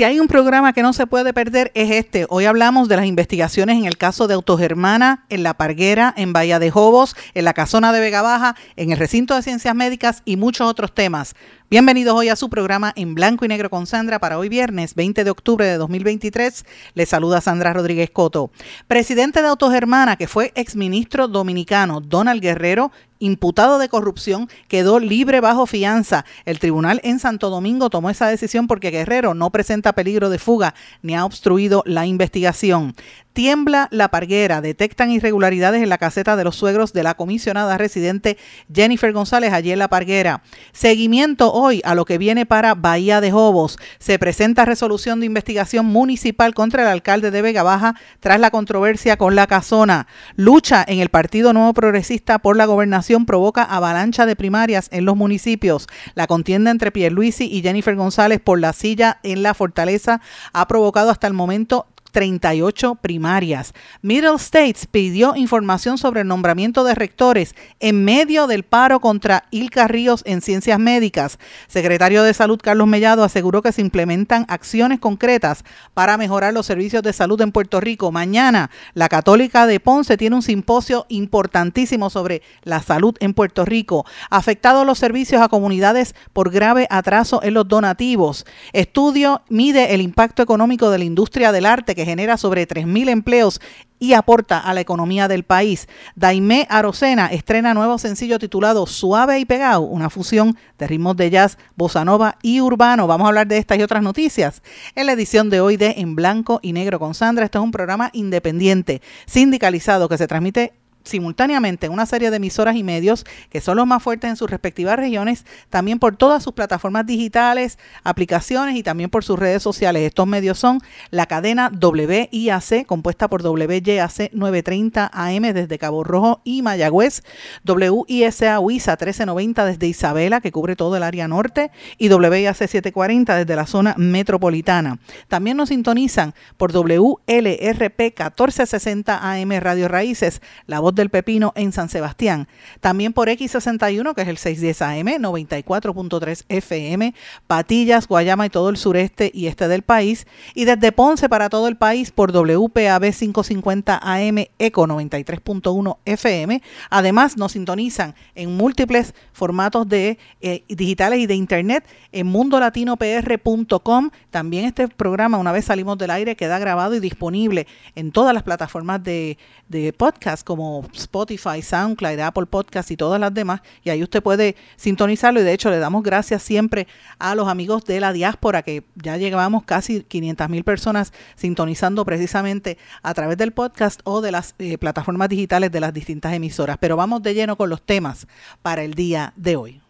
Si hay un programa que no se puede perder es este. Hoy hablamos de las investigaciones en el caso de Autogermana, en La Parguera, en Bahía de Jobos, en la Casona de Vega Baja, en el recinto de ciencias médicas y muchos otros temas. Bienvenidos hoy a su programa en blanco y negro con Sandra para hoy viernes 20 de octubre de 2023. Les saluda Sandra Rodríguez Coto. Presidente de Autogermana, que fue exministro dominicano Donald Guerrero, imputado de corrupción, quedó libre bajo fianza. El tribunal en Santo Domingo tomó esa decisión porque Guerrero no presenta peligro de fuga ni ha obstruido la investigación. Tiembla la parguera, detectan irregularidades en la caseta de los suegros de la comisionada residente Jennifer González allí en la parguera. Seguimiento hoy a lo que viene para Bahía de Jobos. Se presenta resolución de investigación municipal contra el alcalde de Vega Baja tras la controversia con la casona. Lucha en el Partido Nuevo Progresista por la gobernación provoca avalancha de primarias en los municipios. La contienda entre Pierluisi y Jennifer González por la silla en la fortaleza ha provocado hasta el momento 38 primarias. Middle States pidió información sobre el nombramiento de rectores en medio del paro contra Ilka Ríos en ciencias médicas. Secretario de Salud Carlos Mellado aseguró que se implementan acciones concretas para mejorar los servicios de salud en Puerto Rico. Mañana, la Católica de Ponce tiene un simposio importantísimo sobre la salud en Puerto Rico. Afectados los servicios a comunidades por grave atraso en los donativos. Estudio mide el impacto económico de la industria del arte genera sobre 3.000 empleos y aporta a la economía del país. Daimé Arocena estrena nuevo sencillo titulado Suave y Pegado, una fusión de ritmos de jazz, bossa nova y urbano. Vamos a hablar de estas y otras noticias en la edición de hoy de En Blanco y Negro con Sandra. Este es un programa independiente, sindicalizado, que se transmite simultáneamente en una serie de emisoras y medios que son los más fuertes en sus respectivas regiones, también por todas sus plataformas digitales, aplicaciones y también por sus redes sociales. Estos medios son la cadena WIAC, compuesta por WYAC 930 AM desde Cabo Rojo y Mayagüez, WISA WISA 1390 desde Isabela, que cubre todo el área norte, y WIAC 740 desde la zona metropolitana. También nos sintonizan por WLRP 1460 AM Radio Raíces, la voz del Pepino en San Sebastián. También por X61, que es el 610 AM, 94.3 FM, Patillas, Guayama y todo el sureste y este del país. Y desde Ponce para todo el país por WPAB 550 AM, ECO 93.1 FM. Además, nos sintonizan en múltiples formatos de eh, digitales y de internet en mundolatinopr.com. También este programa, una vez salimos del aire, queda grabado y disponible en todas las plataformas de, de podcast como Spotify, SoundCloud, Apple Podcast y todas las demás. Y ahí usted puede sintonizarlo. Y de hecho, le damos gracias siempre a los amigos de la diáspora, que ya llegábamos casi 500 mil personas sintonizando precisamente a través del podcast o de las eh, plataformas digitales de las distintas emisoras. Pero vamos de lleno con los temas para el día de hoy.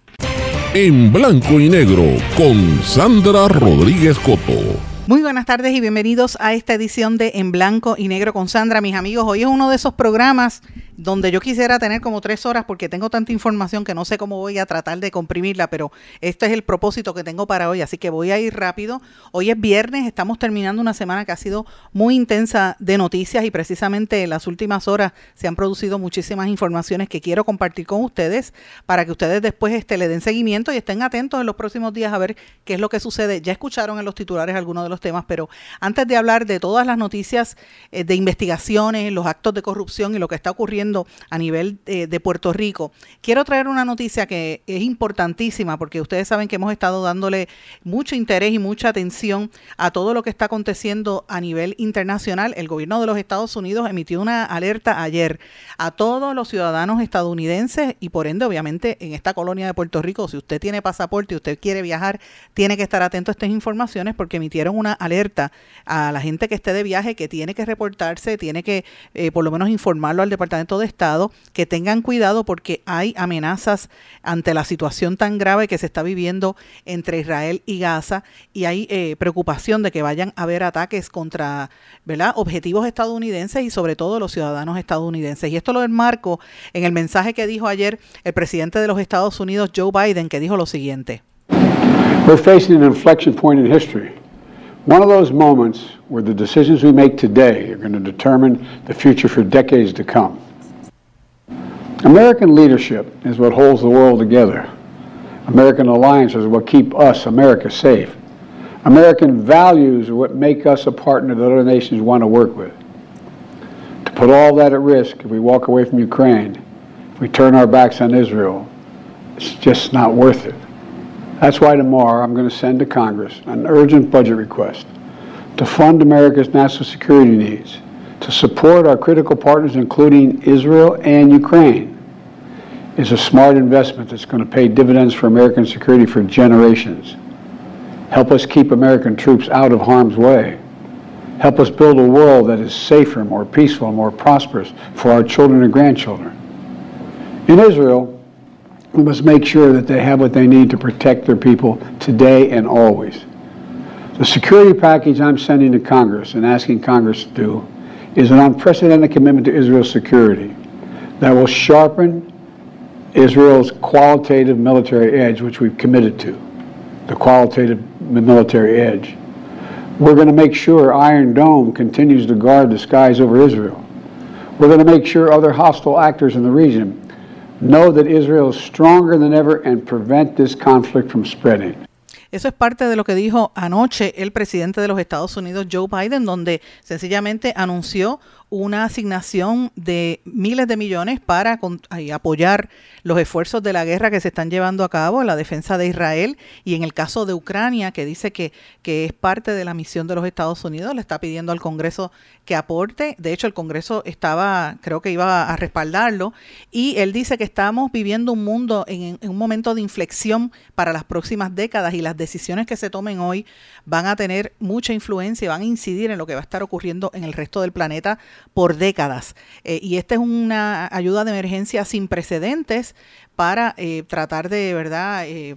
En blanco y negro con Sandra Rodríguez Coto. Muy buenas tardes y bienvenidos a esta edición de En Blanco y Negro con Sandra. Mis amigos, hoy es uno de esos programas donde yo quisiera tener como tres horas porque tengo tanta información que no sé cómo voy a tratar de comprimirla, pero este es el propósito que tengo para hoy, así que voy a ir rápido. Hoy es viernes, estamos terminando una semana que ha sido muy intensa de noticias y precisamente en las últimas horas se han producido muchísimas informaciones que quiero compartir con ustedes para que ustedes después este, le den seguimiento y estén atentos en los próximos días a ver qué es lo que sucede. Ya escucharon en los titulares algunos de los temas, pero antes de hablar de todas las noticias eh, de investigaciones, los actos de corrupción y lo que está ocurriendo a nivel eh, de Puerto Rico, quiero traer una noticia que es importantísima porque ustedes saben que hemos estado dándole mucho interés y mucha atención a todo lo que está aconteciendo a nivel internacional. El gobierno de los Estados Unidos emitió una alerta ayer a todos los ciudadanos estadounidenses y por ende obviamente en esta colonia de Puerto Rico, si usted tiene pasaporte y usted quiere viajar, tiene que estar atento a estas informaciones porque emitieron una alerta a la gente que esté de viaje que tiene que reportarse, tiene que eh, por lo menos informarlo al Departamento de Estado que tengan cuidado porque hay amenazas ante la situación tan grave que se está viviendo entre Israel y Gaza y hay eh, preocupación de que vayan a haber ataques contra ¿verdad? objetivos estadounidenses y sobre todo los ciudadanos estadounidenses. Y esto lo enmarco en el mensaje que dijo ayer el presidente de los Estados Unidos, Joe Biden, que dijo lo siguiente. We're facing an inflection point in history. One of those moments where the decisions we make today are going to determine the future for decades to come. American leadership is what holds the world together. American alliances are what keep us, America, safe. American values are what make us a partner that other nations want to work with. To put all that at risk if we walk away from Ukraine, if we turn our backs on Israel, it's just not worth it. That's why tomorrow I'm going to send to Congress an urgent budget request to fund America's national security needs, to support our critical partners, including Israel and Ukraine, is a smart investment that's going to pay dividends for American security for generations. Help us keep American troops out of harm's way. Help us build a world that is safer, more peaceful, more prosperous for our children and grandchildren. In Israel, we must make sure that they have what they need to protect their people today and always. The security package I'm sending to Congress and asking Congress to do is an unprecedented commitment to Israel's security that will sharpen Israel's qualitative military edge, which we've committed to, the qualitative military edge. We're going to make sure Iron Dome continues to guard the skies over Israel. We're going to make sure other hostile actors in the region know that Israel is stronger than ever and prevent this conflict from spreading. Eso es parte de lo que dijo anoche el presidente de los Estados Unidos, Joe Biden, donde sencillamente anunció una asignación de miles de millones para apoyar los esfuerzos de la guerra que se están llevando a cabo la defensa de Israel. Y en el caso de Ucrania, que dice que, que es parte de la misión de los Estados Unidos, le está pidiendo al Congreso que aporte. De hecho, el Congreso estaba, creo que iba a respaldarlo, y él dice que estamos viviendo un mundo en, en un momento de inflexión para las próximas décadas y las decisiones que se tomen hoy van a tener mucha influencia y van a incidir en lo que va a estar ocurriendo en el resto del planeta por décadas. Eh, y esta es una ayuda de emergencia sin precedentes para eh, tratar de, verdad, eh,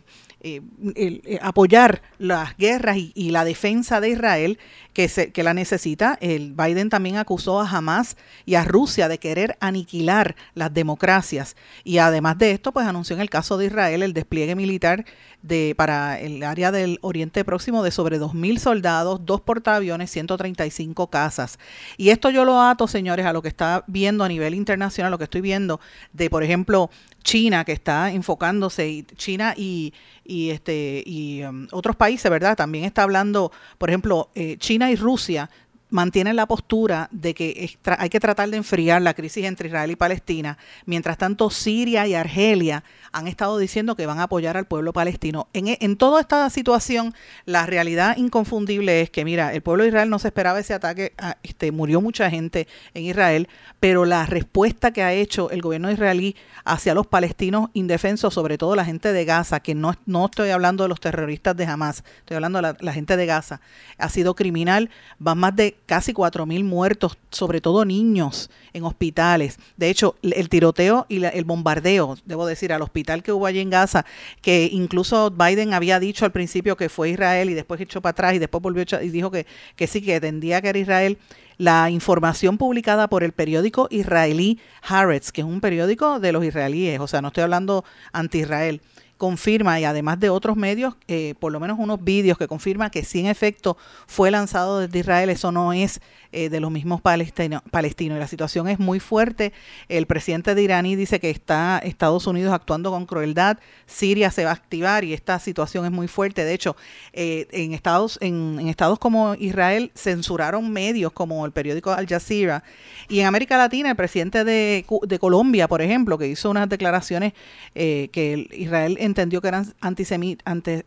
apoyar las guerras y, la defensa de Israel que, se, que la necesita. El Biden también acusó a Hamas y a Rusia de querer aniquilar las democracias. Y además de esto, pues anunció en el caso de Israel el despliegue militar de, para el área del Oriente Próximo de sobre 2.000 soldados, dos portaaviones, 135 casas. Y esto yo lo ato, señores, a lo que está viendo a nivel internacional, lo que estoy viendo de, por ejemplo, China, que está enfocándose, y China y, y, este, y um, otros países, ¿verdad? También está hablando, por ejemplo, eh, China y Rusia mantienen la postura de que hay que tratar de enfriar la crisis entre Israel y Palestina. Mientras tanto, Siria y Argelia han estado diciendo que van a apoyar al pueblo palestino. En, e, en toda esta situación, la realidad inconfundible es que, mira, el pueblo de Israel no se esperaba ese ataque, este, murió mucha gente en Israel, pero la respuesta que ha hecho el gobierno israelí hacia los palestinos indefensos, sobre todo la gente de Gaza, que no, no estoy hablando de los terroristas de Hamas, estoy hablando de la, la gente de Gaza, ha sido criminal. Van más de casi 4.000 muertos, sobre todo niños, en hospitales. De hecho, el tiroteo y el bombardeo, debo decir, al hospital que hubo allí en Gaza, que incluso Biden había dicho al principio que fue Israel y después echó para atrás y después volvió y dijo que, sí, que tendría que era Israel. La información publicada por el periódico israelí Haaretz, que es un periódico de los israelíes, o sea, no estoy hablando anti-Israel, confirma, y además de otros medios, eh, por lo menos unos vídeos que confirman que sí en efecto fue lanzado desde Israel, eso no es eh, de los mismos palestinos, palestinos. Y la situación es muy fuerte. El presidente de Iraní dice que está Estados Unidos actuando con crueldad, Siria se va a activar y esta situación es muy fuerte. De hecho, eh, en, estados, en, estados como Israel censuraron medios como el periódico Al Jazeera. Y en América Latina, el presidente de, de Colombia, por ejemplo, que hizo unas declaraciones que Israel entendió que eran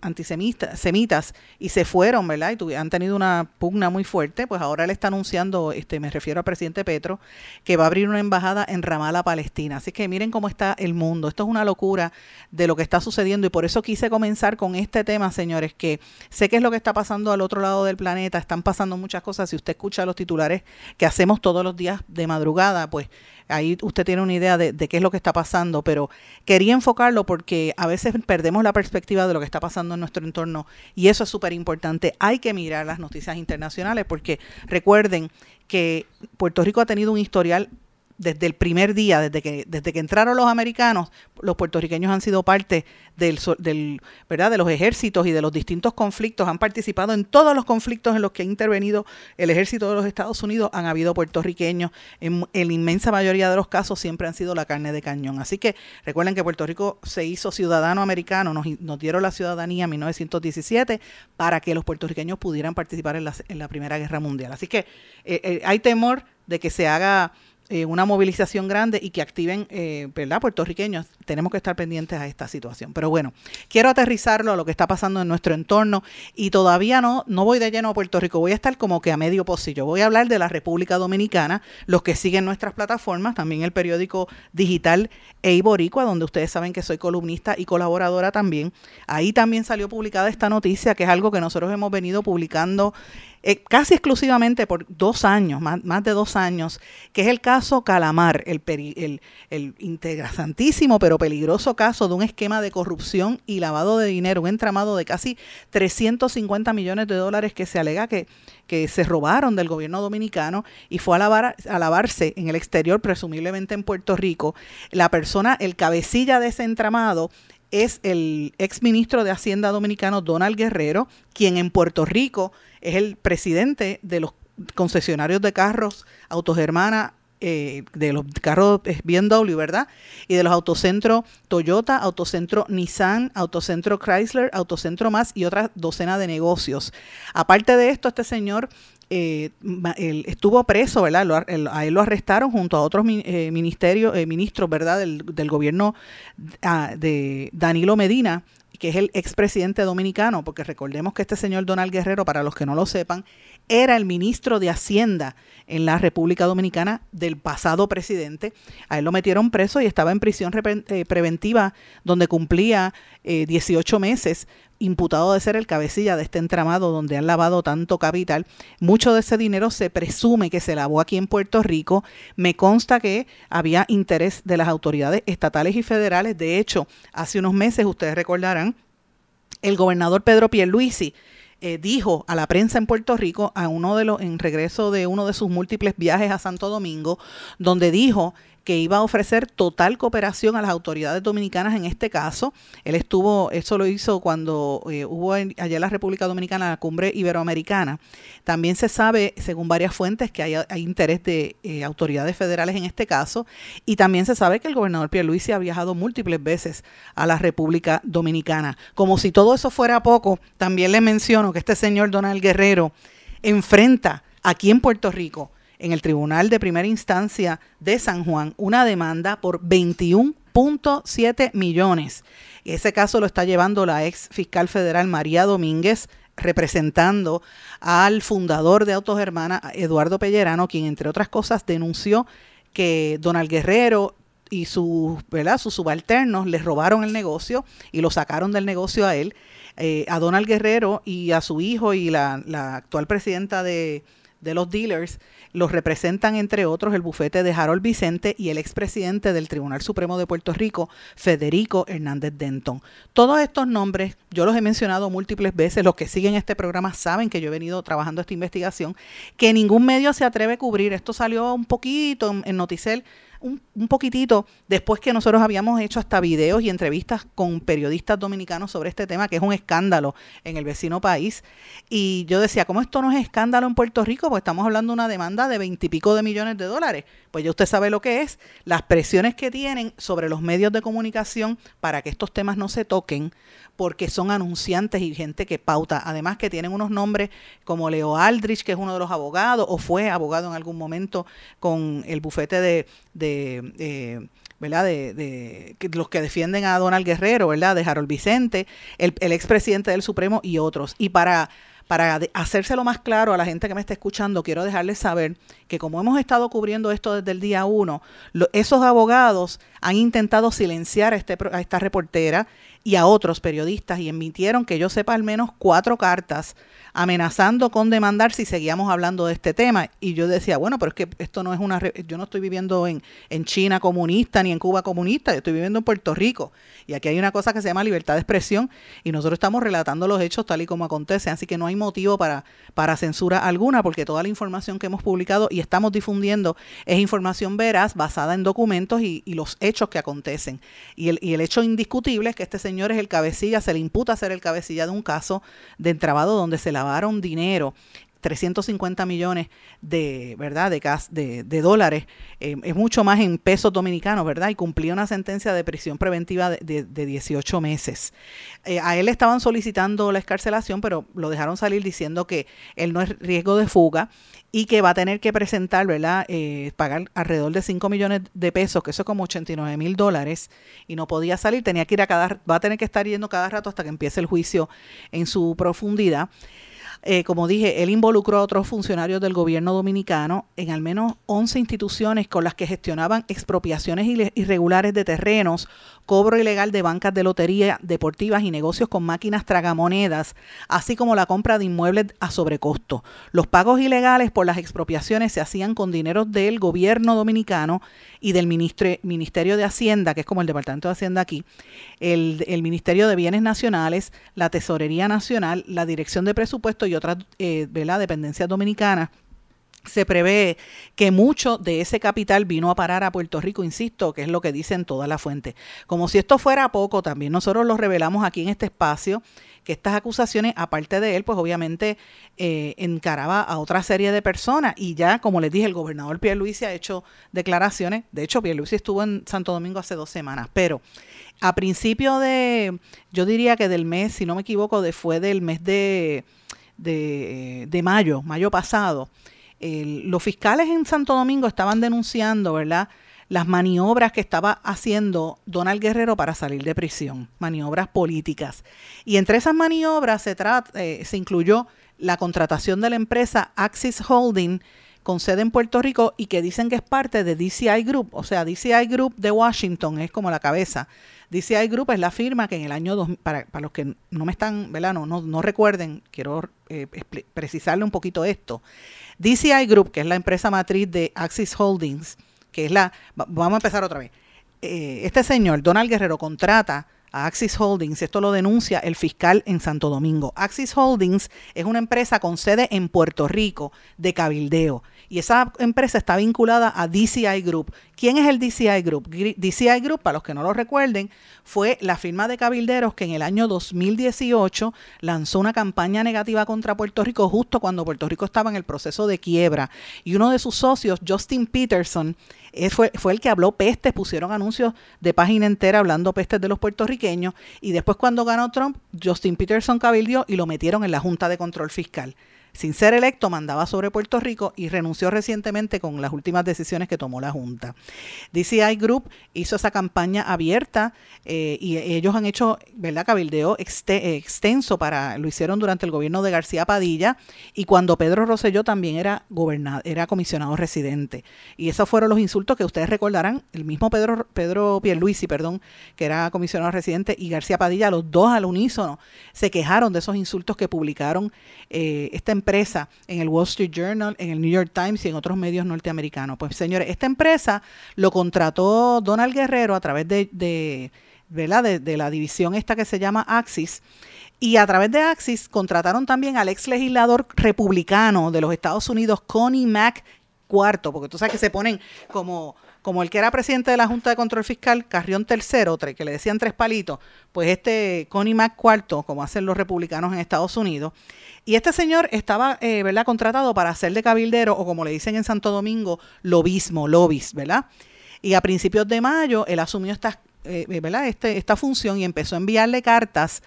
antisemitas y se fueron, ¿verdad? Y han tenido una pugna muy fuerte, pues ahora él está anunciando, este, me refiero al presidente Petro, que va a abrir una embajada en Ramala, Palestina. Así que miren cómo está el mundo. Esto es una locura de lo que está sucediendo y por eso quise comenzar con este tema, señores, que sé que es lo que está pasando al otro lado del planeta, están pasando muchas cosas. Si usted escucha los titulares que hacemos todos los días de madrugada, pues ahí usted tiene una idea de, qué es lo que está pasando, pero quería enfocarlo porque a veces perdemos la perspectiva de lo que está pasando en nuestro entorno y eso es súper importante. Hay que mirar las noticias internacionales porque recuerden que Puerto Rico ha tenido un historial desde el primer día, desde que, desde que entraron los americanos, los puertorriqueños han sido parte del, del, ¿verdad? de los ejércitos y de los distintos conflictos, han participado en todos los conflictos en los que ha intervenido el ejército de los Estados Unidos, han habido puertorriqueños, en, la inmensa mayoría de los casos siempre han sido la carne de cañón. Así que recuerden que Puerto Rico se hizo ciudadano americano, nos, nos dieron la ciudadanía en 1917 para que los puertorriqueños pudieran participar en la, en la Primera Guerra Mundial. Así que eh, eh, hay temor de que se haga eh, una movilización grande y que activen, eh, ¿verdad? Puertorriqueños, tenemos que estar pendientes a esta situación. Pero bueno, quiero aterrizarlo a lo que está pasando en nuestro entorno y todavía no, no voy de lleno a Puerto Rico, voy a estar como que a medio pocillo. Voy a hablar de la República Dominicana, los que siguen nuestras plataformas, también el periódico digital Eiboricua, donde ustedes saben que soy columnista y colaboradora también. Ahí también salió publicada esta noticia, que es algo que nosotros hemos venido publicando eh, casi exclusivamente por dos años, más, de dos años, que es el caso Calamar, el, el, el interesantísimo pero peligroso caso de un esquema de corrupción y lavado de dinero, un entramado de casi 350 millones de dólares que se alega que, que se robaron del gobierno dominicano y fue a, lavar, a lavarse en el exterior, presumiblemente en Puerto Rico. La persona, el cabecilla de ese entramado, es el ex ministro de Hacienda dominicano Donald Guerrero, quien en Puerto Rico es el presidente de los concesionarios de carros Autogermana, eh, de los carros BMW, ¿verdad? Y de los autocentros Toyota, autocentro Nissan, autocentro Chrysler, autocentro más y otra docena de negocios. Aparte de esto, este señor eh, estuvo preso, ¿verdad? a él lo arrestaron junto a otros eh, ministerios, eh, ministros, ¿verdad? Del, del gobierno ah, de Danilo Medina que es el expresidente dominicano, porque recordemos que este señor Donald Guerrero, para los que no lo sepan, era el ministro de Hacienda en la República Dominicana del pasado presidente. A él lo metieron preso y estaba en prisión eh, preventiva donde cumplía 18 eh, meses imputado de ser el cabecilla de este entramado donde han lavado tanto capital. Mucho de ese dinero se presume que se lavó aquí en Puerto Rico. Me consta que había interés de las autoridades estatales y federales. De hecho, hace unos meses, ustedes recordarán, el gobernador Pedro Pierluisi eh, dijo a la prensa en Puerto Rico, a uno de los, en regreso de uno de sus múltiples viajes a Santo Domingo, donde dijo que iba a ofrecer total cooperación a las autoridades dominicanas en este caso. Él estuvo, eso lo hizo cuando eh, hubo allá en la República Dominicana la cumbre iberoamericana. También se sabe, según varias fuentes, que hay, interés de eh, autoridades federales en este caso. Y también se sabe que el gobernador Pierluisi ha viajado múltiples veces a la República Dominicana. Como si todo eso fuera poco, también le menciono que este señor Donald Guerrero enfrenta aquí en Puerto Rico en el Tribunal de Primera Instancia de San Juan una demanda por 21.7 millones. Ese caso lo está llevando la ex fiscal federal María Domínguez representando al fundador de Autos Hermana, Eduardo Pellerano, quien entre otras cosas denunció que Donald Guerrero y sus, sus subalternos les robaron el negocio y lo sacaron del negocio a él, eh, a Donald Guerrero y a su hijo y la, actual presidenta de, de los dealers los representan, entre otros, el bufete de Harold Vicente y el expresidente del Tribunal Supremo de Puerto Rico, Federico Hernández Denton. Todos estos nombres, yo los he mencionado múltiples veces, los que siguen este programa saben que yo he venido trabajando esta investigación, que ningún medio se atreve a cubrir. Esto salió un poquito en, en Noticel un, poquitito después que nosotros habíamos hecho hasta videos y entrevistas con periodistas dominicanos sobre este tema, que es un escándalo en el vecino país. Y yo decía, ¿cómo esto no es escándalo en Puerto Rico? Pues estamos hablando de una demanda de veintipico de millones de dólares. Pues ya usted sabe lo que es, las presiones que tienen sobre los medios de comunicación para que estos temas no se toquen, porque son anunciantes y gente que pauta. Además que tienen unos nombres como Leo Aldrich, que es uno de los abogados, o fue abogado en algún momento con el bufete de, de eh, ¿verdad? De, de, los que defienden a Donald Guerrero, ¿verdad? De Harold Vicente, el, el expresidente del Supremo y otros. Y para para hacérselo más claro a la gente que me está escuchando, quiero dejarles saber que como hemos estado cubriendo esto desde el día uno, esos abogados han intentado silenciar a, este, a esta reportera y a otros periodistas y emitieron, que yo sepa, al menos cuatro cartas amenazando con demandar si seguíamos hablando de este tema. Y yo decía, bueno, pero es que esto no es una... Yo no estoy viviendo en, en China comunista ni en Cuba comunista, yo estoy viviendo en Puerto Rico. Y aquí hay una cosa que se llama libertad de expresión y nosotros estamos relatando los hechos tal y como acontecen. Así que no hay motivo para, para censura alguna porque toda la información que hemos publicado y estamos difundiendo es información veraz, basada en documentos y, los hechos que acontecen. Y el, y el hecho indiscutible es que este señor es el cabecilla, se le imputa ser el cabecilla de un caso de entrabado donde se la lavaron dinero 350 millones de, ¿verdad? de, de, de dólares, eh, es mucho más en pesos dominicanos, ¿verdad? Y cumplió una sentencia de prisión preventiva de, de 18 meses. Eh, a él estaban solicitando la escarcelación, pero lo dejaron salir diciendo que él no es riesgo de fuga y que va a tener que presentar, ¿verdad? Eh, pagar alrededor de 5 millones de pesos, que eso es como 89 mil dólares, y no podía salir, tenía que ir a cada, va a tener que estar yendo cada rato hasta que empiece el juicio en su profundidad. Eh, como dije, él involucró a otros funcionarios del gobierno dominicano en al menos 11 instituciones con las que gestionaban expropiaciones irregulares de terrenos, cobro ilegal de bancas de lotería deportivas y negocios con máquinas tragamonedas, así como la compra de inmuebles a sobrecosto. Los pagos ilegales por las expropiaciones se hacían con dinero del gobierno dominicano y del Ministerio de Hacienda, que es como el Departamento de Hacienda aquí, el, Ministerio de Bienes Nacionales, la Tesorería Nacional, la Dirección de Presupuesto y otras eh, dependencias dominicanas se prevé que mucho de ese capital vino a parar a Puerto Rico, insisto, que es lo que dicen todas las fuentes. Como si esto fuera poco, también nosotros lo revelamos aquí en este espacio, que estas acusaciones, aparte de él, pues obviamente eh, encaraba a otra serie de personas. Y ya, como les dije, el gobernador Pierluisi ha hecho declaraciones. De hecho, Pierluisi estuvo en Santo Domingo hace dos semanas, pero a principio de, yo diría que del mes, si no me equivoco, de, fue del mes de, de, de mayo, mayo pasado, los fiscales en Santo Domingo estaban denunciando, ¿verdad? las maniobras que estaba haciendo Donald Guerrero para salir de prisión, maniobras políticas. Y entre esas maniobras se, eh, se incluyó la contratación de la empresa Axis Holding con sede en Puerto Rico y que dicen que es parte de DCI Group, o sea, DCI Group de Washington es como la cabeza. DCI Group es la firma que en el año 2000, para, para los que no me están, ¿verdad? No, no, recuerden, quiero eh, precisarle un poquito esto. DCI Group, que es la empresa matriz de Axis Holdings, que es la, vamos a empezar otra vez. Eh, este señor, Donald Guerrero, contrata Axis Holdings, esto lo denuncia el fiscal en Santo Domingo. Axis Holdings es una empresa con sede en Puerto Rico de cabildeo y esa empresa está vinculada a DCI Group. ¿Quién es el DCI Group? DCI Group, para los que no lo recuerden, fue la firma de cabilderos que en el año 2018 lanzó una campaña negativa contra Puerto Rico justo cuando Puerto Rico estaba en el proceso de quiebra. Y uno de sus socios, Justin Peterson, eh, fue, fue el que habló pestes, pusieron anuncios de página entera hablando pestes de los puertorriqueños y después cuando ganó Trump, Justin Peterson cabildió y lo metieron en la Junta de Control Fiscal sin ser electo, mandaba sobre Puerto Rico y renunció recientemente con las últimas decisiones que tomó la Junta. DCI Group hizo esa campaña abierta eh, y ellos han hecho, ¿verdad?, cabildeo extenso para, lo hicieron durante el gobierno de García Padilla y cuando Pedro Rosselló también era era comisionado residente. Y esos fueron los insultos que ustedes recordarán, el mismo Pedro, Pedro Pierluisi, perdón, que era comisionado residente, y García Padilla, los dos al unísono, se quejaron de esos insultos que publicaron eh, esta empresa empresa en el Wall Street Journal, en el New York Times y en otros medios norteamericanos. Pues señores, esta empresa lo contrató Donald Guerrero a través de, de, de, la división esta que se llama Axis. Y a través de Axis contrataron también al ex legislador republicano de los Estados Unidos, Connie Mack IV, porque tú sabes que se ponen como como el que era presidente de la Junta de Control Fiscal, Carrión Tercero, que le decían tres palitos, pues este Connie Mack IV, como hacen los republicanos en Estados Unidos, y este señor estaba, eh, ¿verdad?, contratado para hacer de cabildero, o como le dicen en Santo Domingo, lobismo, lobis, ¿verdad? Y a principios de mayo él asumió esta, eh, ¿verdad? Este, esta función y empezó a enviarle cartas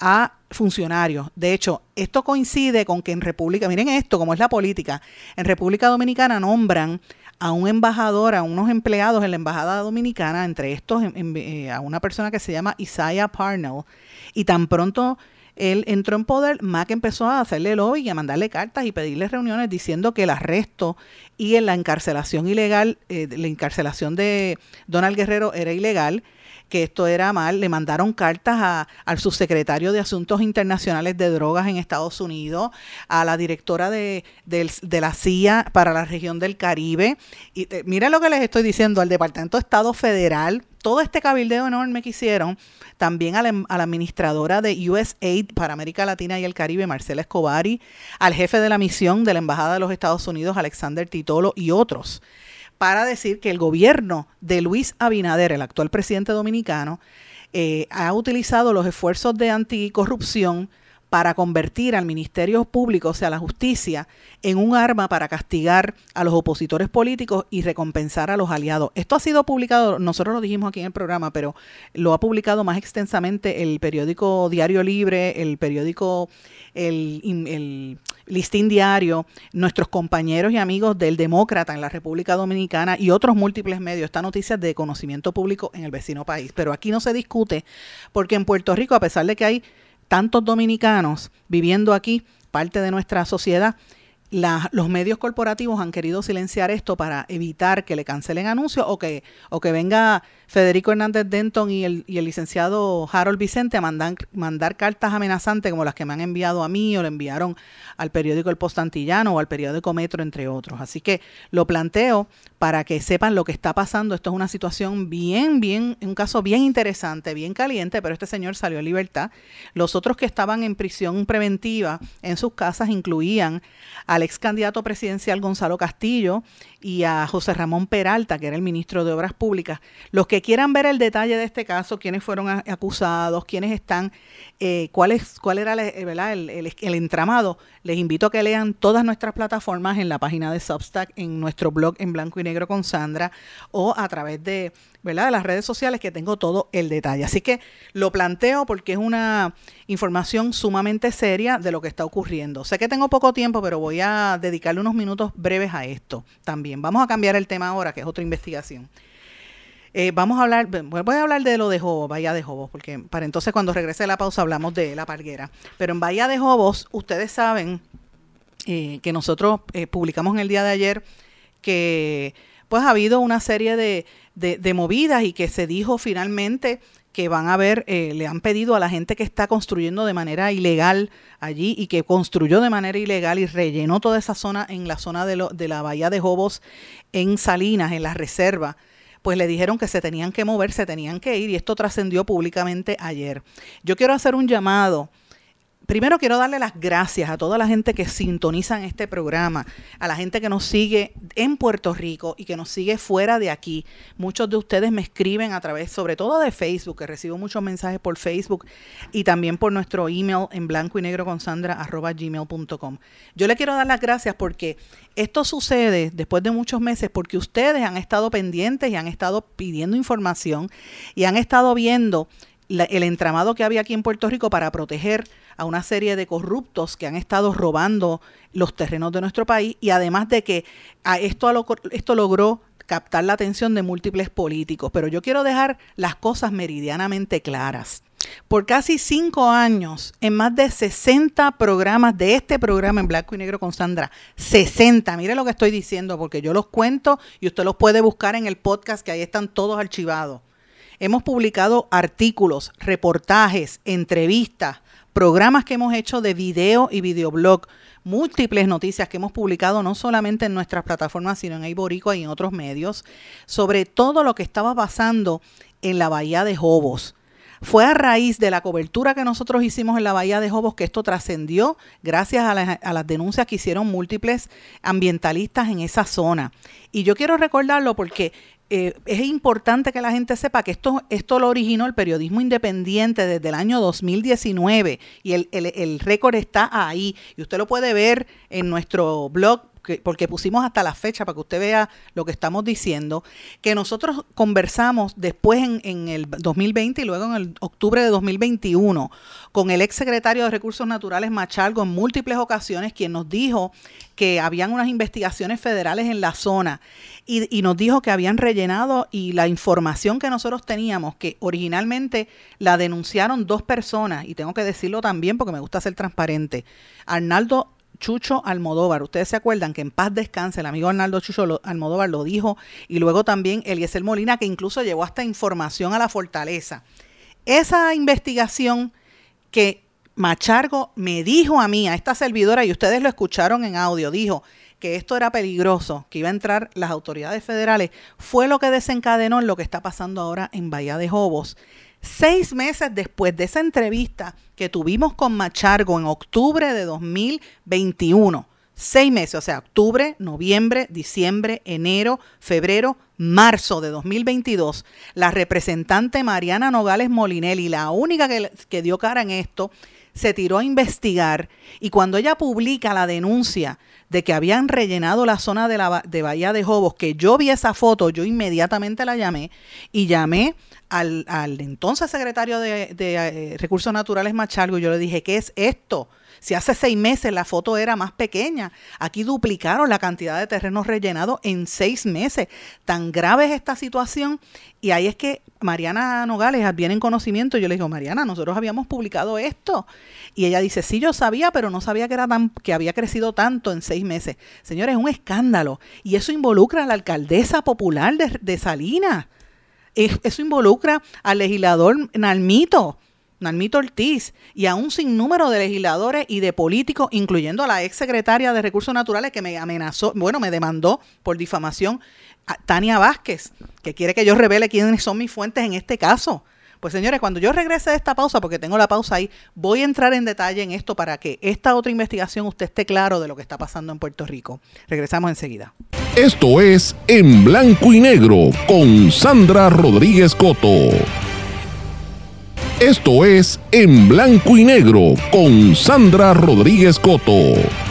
a funcionarios. De hecho, esto coincide con que en República, miren esto, como es la política, en República Dominicana nombran a un embajador, a unos empleados en la Embajada Dominicana, entre estos eh, a una persona que se llama Isaiah Parnell, y tan pronto él entró en poder, Mac empezó a hacerle lobby y a mandarle cartas y pedirle reuniones diciendo que el arresto y la encarcelación ilegal, eh, la encarcelación de Donald Guerrero era ilegal que esto era mal. Le mandaron cartas al subsecretario de Asuntos Internacionales de Drogas en Estados Unidos, a la directora de, la CIA para la región del Caribe. Y eh, mira lo que les estoy diciendo, al Departamento de Estado Federal, todo este cabildeo enorme que hicieron, también a la, a la, administradora de USAID para América Latina y el Caribe, Marcela Escobari, al jefe de la misión de la Embajada de los Estados Unidos, Alexander Titolo, y otros para decir que el gobierno de Luis Abinader, el actual presidente dominicano, eh, ha utilizado los esfuerzos de anticorrupción para convertir al Ministerio Público, o sea, la justicia, en un arma para castigar a los opositores políticos y recompensar a los aliados. Esto ha sido publicado, nosotros lo dijimos aquí en el programa, pero lo ha publicado más extensamente el periódico Diario Libre, el periódico El, el Listín Diario, nuestros compañeros y amigos del Demócrata en la República Dominicana y otros múltiples medios. Esta noticia de conocimiento público en el vecino país. Pero aquí no se discute porque en Puerto Rico, a pesar de que hay tantos dominicanos viviendo aquí, parte de nuestra sociedad, los medios corporativos han querido silenciar esto para evitar que le cancelen anuncios o que, o que venga Federico Hernández Denton y el, y el licenciado Harold Vicente a mandar, mandar, cartas amenazantes como las que me han enviado a mí o le enviaron al periódico El Postantillano o al periódico Metro, entre otros. Así que lo planteo para que sepan lo que está pasando. Esto es una situación bien, bien, un caso bien interesante, bien caliente, pero este señor salió en libertad. Los otros que estaban en prisión preventiva en sus casas incluían al ex candidato presidencial Gonzalo Castillo y a José Ramón Peralta, que era el ministro de Obras Públicas. Los que quieran ver el detalle de este caso, quiénes fueron acusados, quiénes están, eh, cuál, es, cuál era el, el, entramado, les invito a que lean todas nuestras plataformas en la página de Substack, en nuestro blog en blanco y negro con Sandra o a través de, de las redes sociales que tengo todo el detalle. Así que lo planteo porque es una información sumamente seria de lo que está ocurriendo. Sé que tengo poco tiempo, pero voy a dedicarle unos minutos breves a esto también. Vamos a cambiar el tema ahora, que es otra investigación. Eh, vamos a hablar, voy a hablar de lo de Jobos, Bahía de Jobos, porque para entonces cuando regrese la pausa hablamos de la parguera. Pero en Bahía de Jobos, ustedes saben eh, que nosotros eh, publicamos en el día de ayer que pues ha habido una serie de, de, movidas y que se dijo finalmente que van a ver, le han pedido a la gente que está construyendo de manera ilegal allí y que construyó de manera ilegal y rellenó toda esa zona en la zona de, lo, de la bahía de Jobos en Salinas, en la reserva, pues le dijeron que se tenían que mover, se tenían que ir y esto trascendió públicamente ayer. Yo quiero hacer un llamado primero quiero darle las gracias a toda la gente que sintoniza en este programa, a la gente que nos sigue en Puerto Rico y que nos sigue fuera de aquí. Muchos de ustedes me escriben a través, sobre todo de Facebook, que recibo muchos mensajes por Facebook y también por nuestro email en blanco y negro con sandra arroba gmail.com. Yo le quiero dar las gracias porque esto sucede después de muchos meses porque ustedes han estado pendientes y han estado pidiendo información y han estado viendo el entramado que había aquí en Puerto Rico para proteger a una serie de corruptos que han estado robando los terrenos de nuestro país y además de que a esto, esto logró captar la atención de múltiples políticos. Pero yo quiero dejar las cosas meridianamente claras. Por casi cinco años, en más de 60 programas de este programa en blanco y negro con Sandra, 60, mire lo que estoy diciendo, porque yo los cuento y usted los puede buscar en el podcast, que ahí están todos archivados. Hemos publicado artículos, reportajes, entrevistas, programas que hemos hecho de video y videoblog, múltiples noticias que hemos publicado no solamente en nuestras plataformas, sino en Iborico y en otros medios, sobre todo lo que estaba pasando en la bahía de Jobos. Fue a raíz de la cobertura que nosotros hicimos en la Bahía de Jobos que esto trascendió gracias a, a, las denuncias que hicieron múltiples ambientalistas en esa zona. Y yo quiero recordarlo porque eh, es importante que la gente sepa que esto, esto lo originó el periodismo independiente desde el año 2019 y el, el, el récord está ahí. Y usted lo puede ver en nuestro blog porque pusimos hasta la fecha para que usted vea lo que estamos diciendo, que nosotros conversamos después en, el 2020 y luego en el octubre de 2021 con el ex secretario de Recursos Naturales Machalgo en múltiples ocasiones, quien nos dijo que habían unas investigaciones federales en la zona y, y, nos dijo que habían rellenado y la información que nosotros teníamos, que originalmente la denunciaron dos personas, y tengo que decirlo también porque me gusta ser transparente, Arnaldo Chucho Almodóvar. Ustedes se acuerdan que en paz descanse, el amigo Arnaldo Chucho Almodóvar lo dijo, y luego también Eliezer Molina, que incluso llevó hasta información a la fortaleza. Esa investigación que Machargo me dijo a mí, a esta servidora, y ustedes lo escucharon en audio, dijo que esto era peligroso, que iba a entrar las autoridades federales, fue lo que desencadenó lo que está pasando ahora en Bahía de Jobos. Seis meses después de esa entrevista que tuvimos con Machargo en octubre de 2021, seis meses, o sea, octubre, noviembre, diciembre, enero, febrero, marzo de 2022, la representante Mariana Nogales Molinelli, la única que, que dio cara en esto, se tiró a investigar y cuando ella publica la denuncia de que habían rellenado la zona de, la, de Bahía de Jobos, que yo vi esa foto, yo inmediatamente la llamé y llamé al, al entonces secretario de, de eh, Recursos Naturales Machalgo yo le dije, ¿qué es esto? Si hace seis meses la foto era más pequeña, aquí duplicaron la cantidad de terrenos rellenados en seis meses. Tan grave es esta situación. Y ahí es que Mariana Nogales viene en conocimiento. Yo le digo, Mariana, nosotros habíamos publicado esto. Y ella dice, sí, yo sabía, pero no sabía que, era tan, que había crecido tanto en seis meses. Señores, es un escándalo. Y eso involucra a la alcaldesa popular de, de Salinas. Eso involucra al legislador Nalmito Nalmito Ortiz y a un sinnúmero de legisladores y de políticos, incluyendo a la ex secretaria de Recursos Naturales que me amenazó, bueno, me demandó por difamación, Tania Vázquez, que quiere que yo revele quiénes son mis fuentes en este caso. Pues señores, cuando yo regrese de esta pausa, porque tengo la pausa ahí, voy a entrar en detalle en esto para que esta otra investigación usted esté claro de lo que está pasando en Puerto Rico. Regresamos enseguida. Esto es En Blanco y Negro con Sandra Rodríguez Coto. Esto es En Blanco y Negro con Sandra Rodríguez Coto.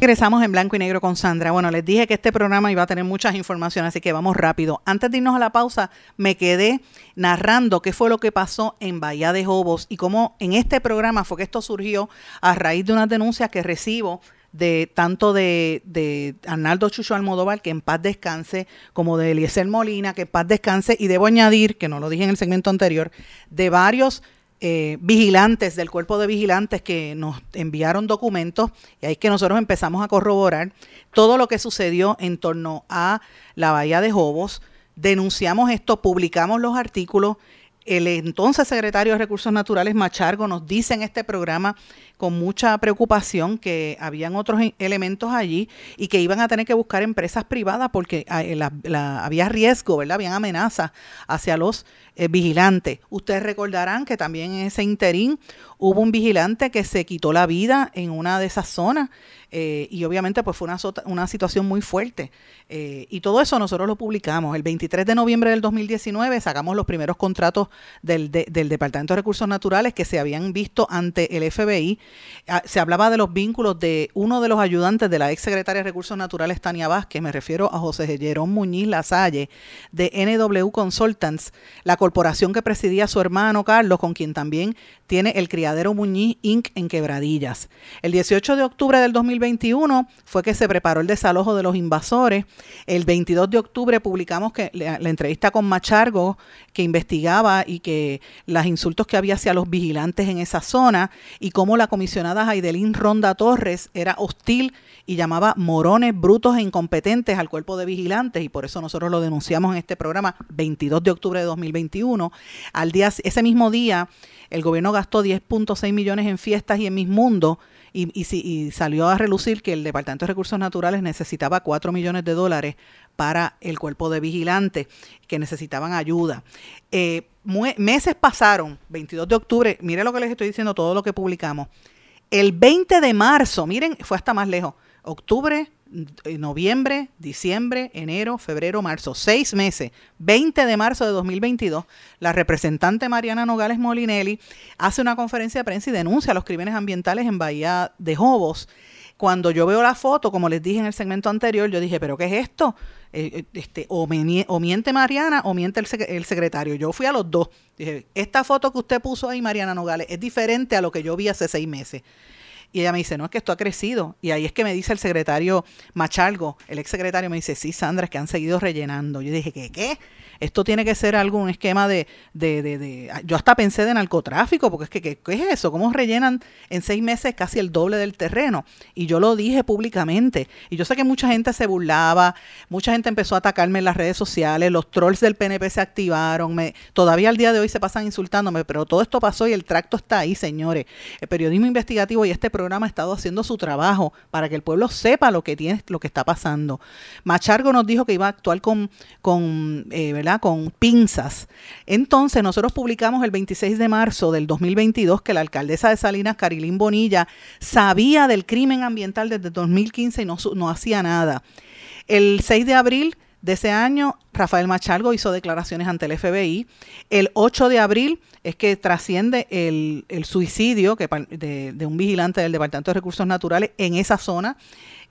Regresamos en blanco y negro con Sandra. Bueno, les dije que este programa iba a tener muchas informaciones, así que vamos rápido. Antes de irnos a la pausa, me quedé narrando qué fue lo que pasó en Bahía de Jobos y cómo en este programa fue que esto surgió a raíz de unas denuncias que recibo de tanto de, de, Arnaldo Chucho Almodóvar, que en paz descanse, como de Eliezer Molina, que en paz descanse, y debo añadir, que no lo dije en el segmento anterior, de varios eh, vigilantes del cuerpo de vigilantes que nos enviaron documentos, y ahí que nosotros empezamos a corroborar todo lo que sucedió en torno a la bahía de Jobos, denunciamos esto, publicamos los artículos, el entonces secretario de Recursos Naturales Machargo nos dice en este programa con mucha preocupación que habían otros elementos allí y que iban a tener que buscar empresas privadas porque ah, eh, había riesgo, ¿verdad? Habían amenazas hacia los eh, vigilantes. Ustedes recordarán que también en ese interín hubo un vigilante que se quitó la vida en una de esas zonas eh, y obviamente pues fue una, una situación muy fuerte. Y todo eso nosotros lo publicamos. El 23 de noviembre del 2019 sacamos los primeros contratos del, del Departamento de Recursos Naturales que se habían visto ante el FBI. Ah, se hablaba de los vínculos de uno de los ayudantes de la ex secretaria de Recursos Naturales, Tania Vázquez, me refiero a José Jerón Muñiz Lasalle, de NW Consultants, la corporación que presidía su hermano Carlos, con quien también tiene el criadero Muñiz Inc. en Quebradillas. El 18 de octubre del 2021 fue que se preparó el desalojo de los invasores. El 22 de octubre publicamos que la, entrevista con Machargo, que investigaba y que los insultos que había hacia los vigilantes en esa zona y cómo la comisionada Jaidelín Ronda Torres era hostil y llamaba morones, brutos e incompetentes al cuerpo de vigilantes y por eso nosotros lo denunciamos en este programa 22 de octubre de 2021. Al día, ese mismo día el gobierno gastó 10.6 millones en fiestas y en Mis Mundo y, y, salió a relucir que el Departamento de Recursos Naturales necesitaba 4 millones de dólares para el cuerpo de vigilantes que necesitaban ayuda. Eh, meses pasaron, 22 de octubre, mire lo que les estoy diciendo, todo lo que publicamos. El 20 de marzo, miren, fue hasta más lejos, octubre, noviembre, diciembre, enero, febrero, marzo, seis meses, 20 de marzo de 2022, la representante Mariana Nogales Molinelli hace una conferencia de prensa y denuncia los crímenes ambientales en Bahía de Jobos. Cuando yo veo la foto, como les dije en el segmento anterior, yo dije, ¿pero qué es esto? Eh, eh, este, o, miente Mariana o miente el, secretario. Yo fui a los dos. Dije, esta foto que usted puso ahí, Mariana Nogales, es diferente a lo que yo vi hace seis meses. Y ella me dice, no, es que esto ha crecido. Y ahí es que me dice el secretario Machalgo, el ex secretario, me dice, sí, Sandra, es que han seguido rellenando. Yo dije, ¿qué? ¿Qué? Esto tiene que ser algún esquema de, de, de, de, Yo hasta pensé de narcotráfico, porque es que, ¿qué, es eso? ¿Cómo rellenan en seis meses casi el doble del terreno? Y yo lo dije públicamente. Y yo sé que mucha gente se burlaba, mucha gente empezó a atacarme en las redes sociales, los trolls del PNP se activaron, me, todavía al día de hoy se pasan insultándome, pero todo esto pasó y el tracto está ahí, señores. El periodismo investigativo y este programa ha estado haciendo su trabajo para que el pueblo sepa lo que tiene, lo que está pasando. Machargo nos dijo que iba a actuar con, con eh, ¿verdad? Con pinzas. Entonces nosotros publicamos el 26 de marzo del 2022 que la alcaldesa de Salinas, Carilín Bonilla, sabía del crimen ambiental desde 2015 y no, no hacía nada. El 6 de abril de ese año, Rafael Machalgo hizo declaraciones ante el FBI. El 8 de abril es que trasciende el, suicidio que, de, de, un vigilante del Departamento de Recursos Naturales en esa zona,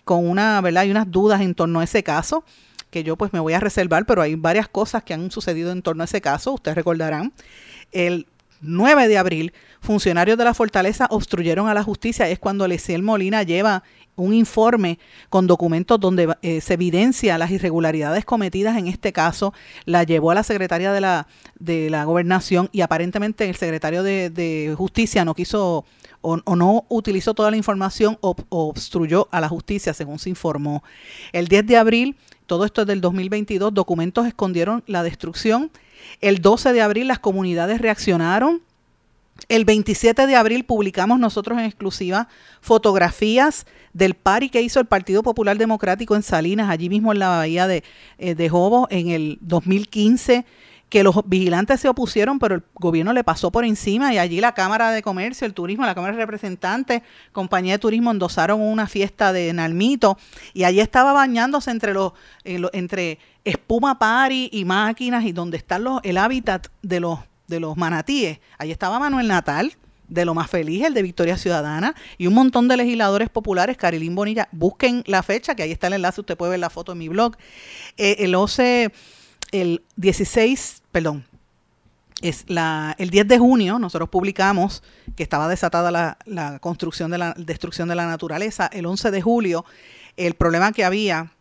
con una, ¿verdad? Hay unas dudas en torno a ese caso que yo pues me voy a reservar, pero hay varias cosas que han sucedido en torno a ese caso, ustedes recordarán. El 9 de abril, funcionarios de la fortaleza obstruyeron a la justicia, es cuando Leciel Molina lleva un informe con documentos donde eh, se evidencia las irregularidades cometidas en este caso, la llevó a la secretaria de la, de la gobernación y aparentemente el secretario de, justicia no quiso o, no utilizó toda la información o, o obstruyó a la justicia, según se informó. El 10 de abril todo esto es del 2022, documentos escondieron la destrucción. El 12 de abril las comunidades reaccionaron. El 27 de abril publicamos nosotros en exclusiva fotografías del pari que hizo el Partido Popular Democrático en Salinas, allí mismo en la bahía de, eh, de en el 2015 que los vigilantes se opusieron, pero el gobierno le pasó por encima y allí la Cámara de Comercio, el Turismo, la Cámara de Representantes, Compañía de Turismo endosaron una fiesta de Nalmito y allí estaba bañándose entre los entre espuma pari y máquinas y donde están los el hábitat de los de los manatíes. Allí estaba Manuel Natal, de lo más feliz, el de Victoria Ciudadana, y un montón de legisladores populares, Carilín Bonilla, busquen la fecha, que ahí está el enlace, usted puede ver la foto en mi blog. Eh, el OCE el 16, perdón, es la, el 10 de junio nosotros publicamos que estaba desatada la, la, construcción de la destrucción de la naturaleza. El 11 de julio, el problema que había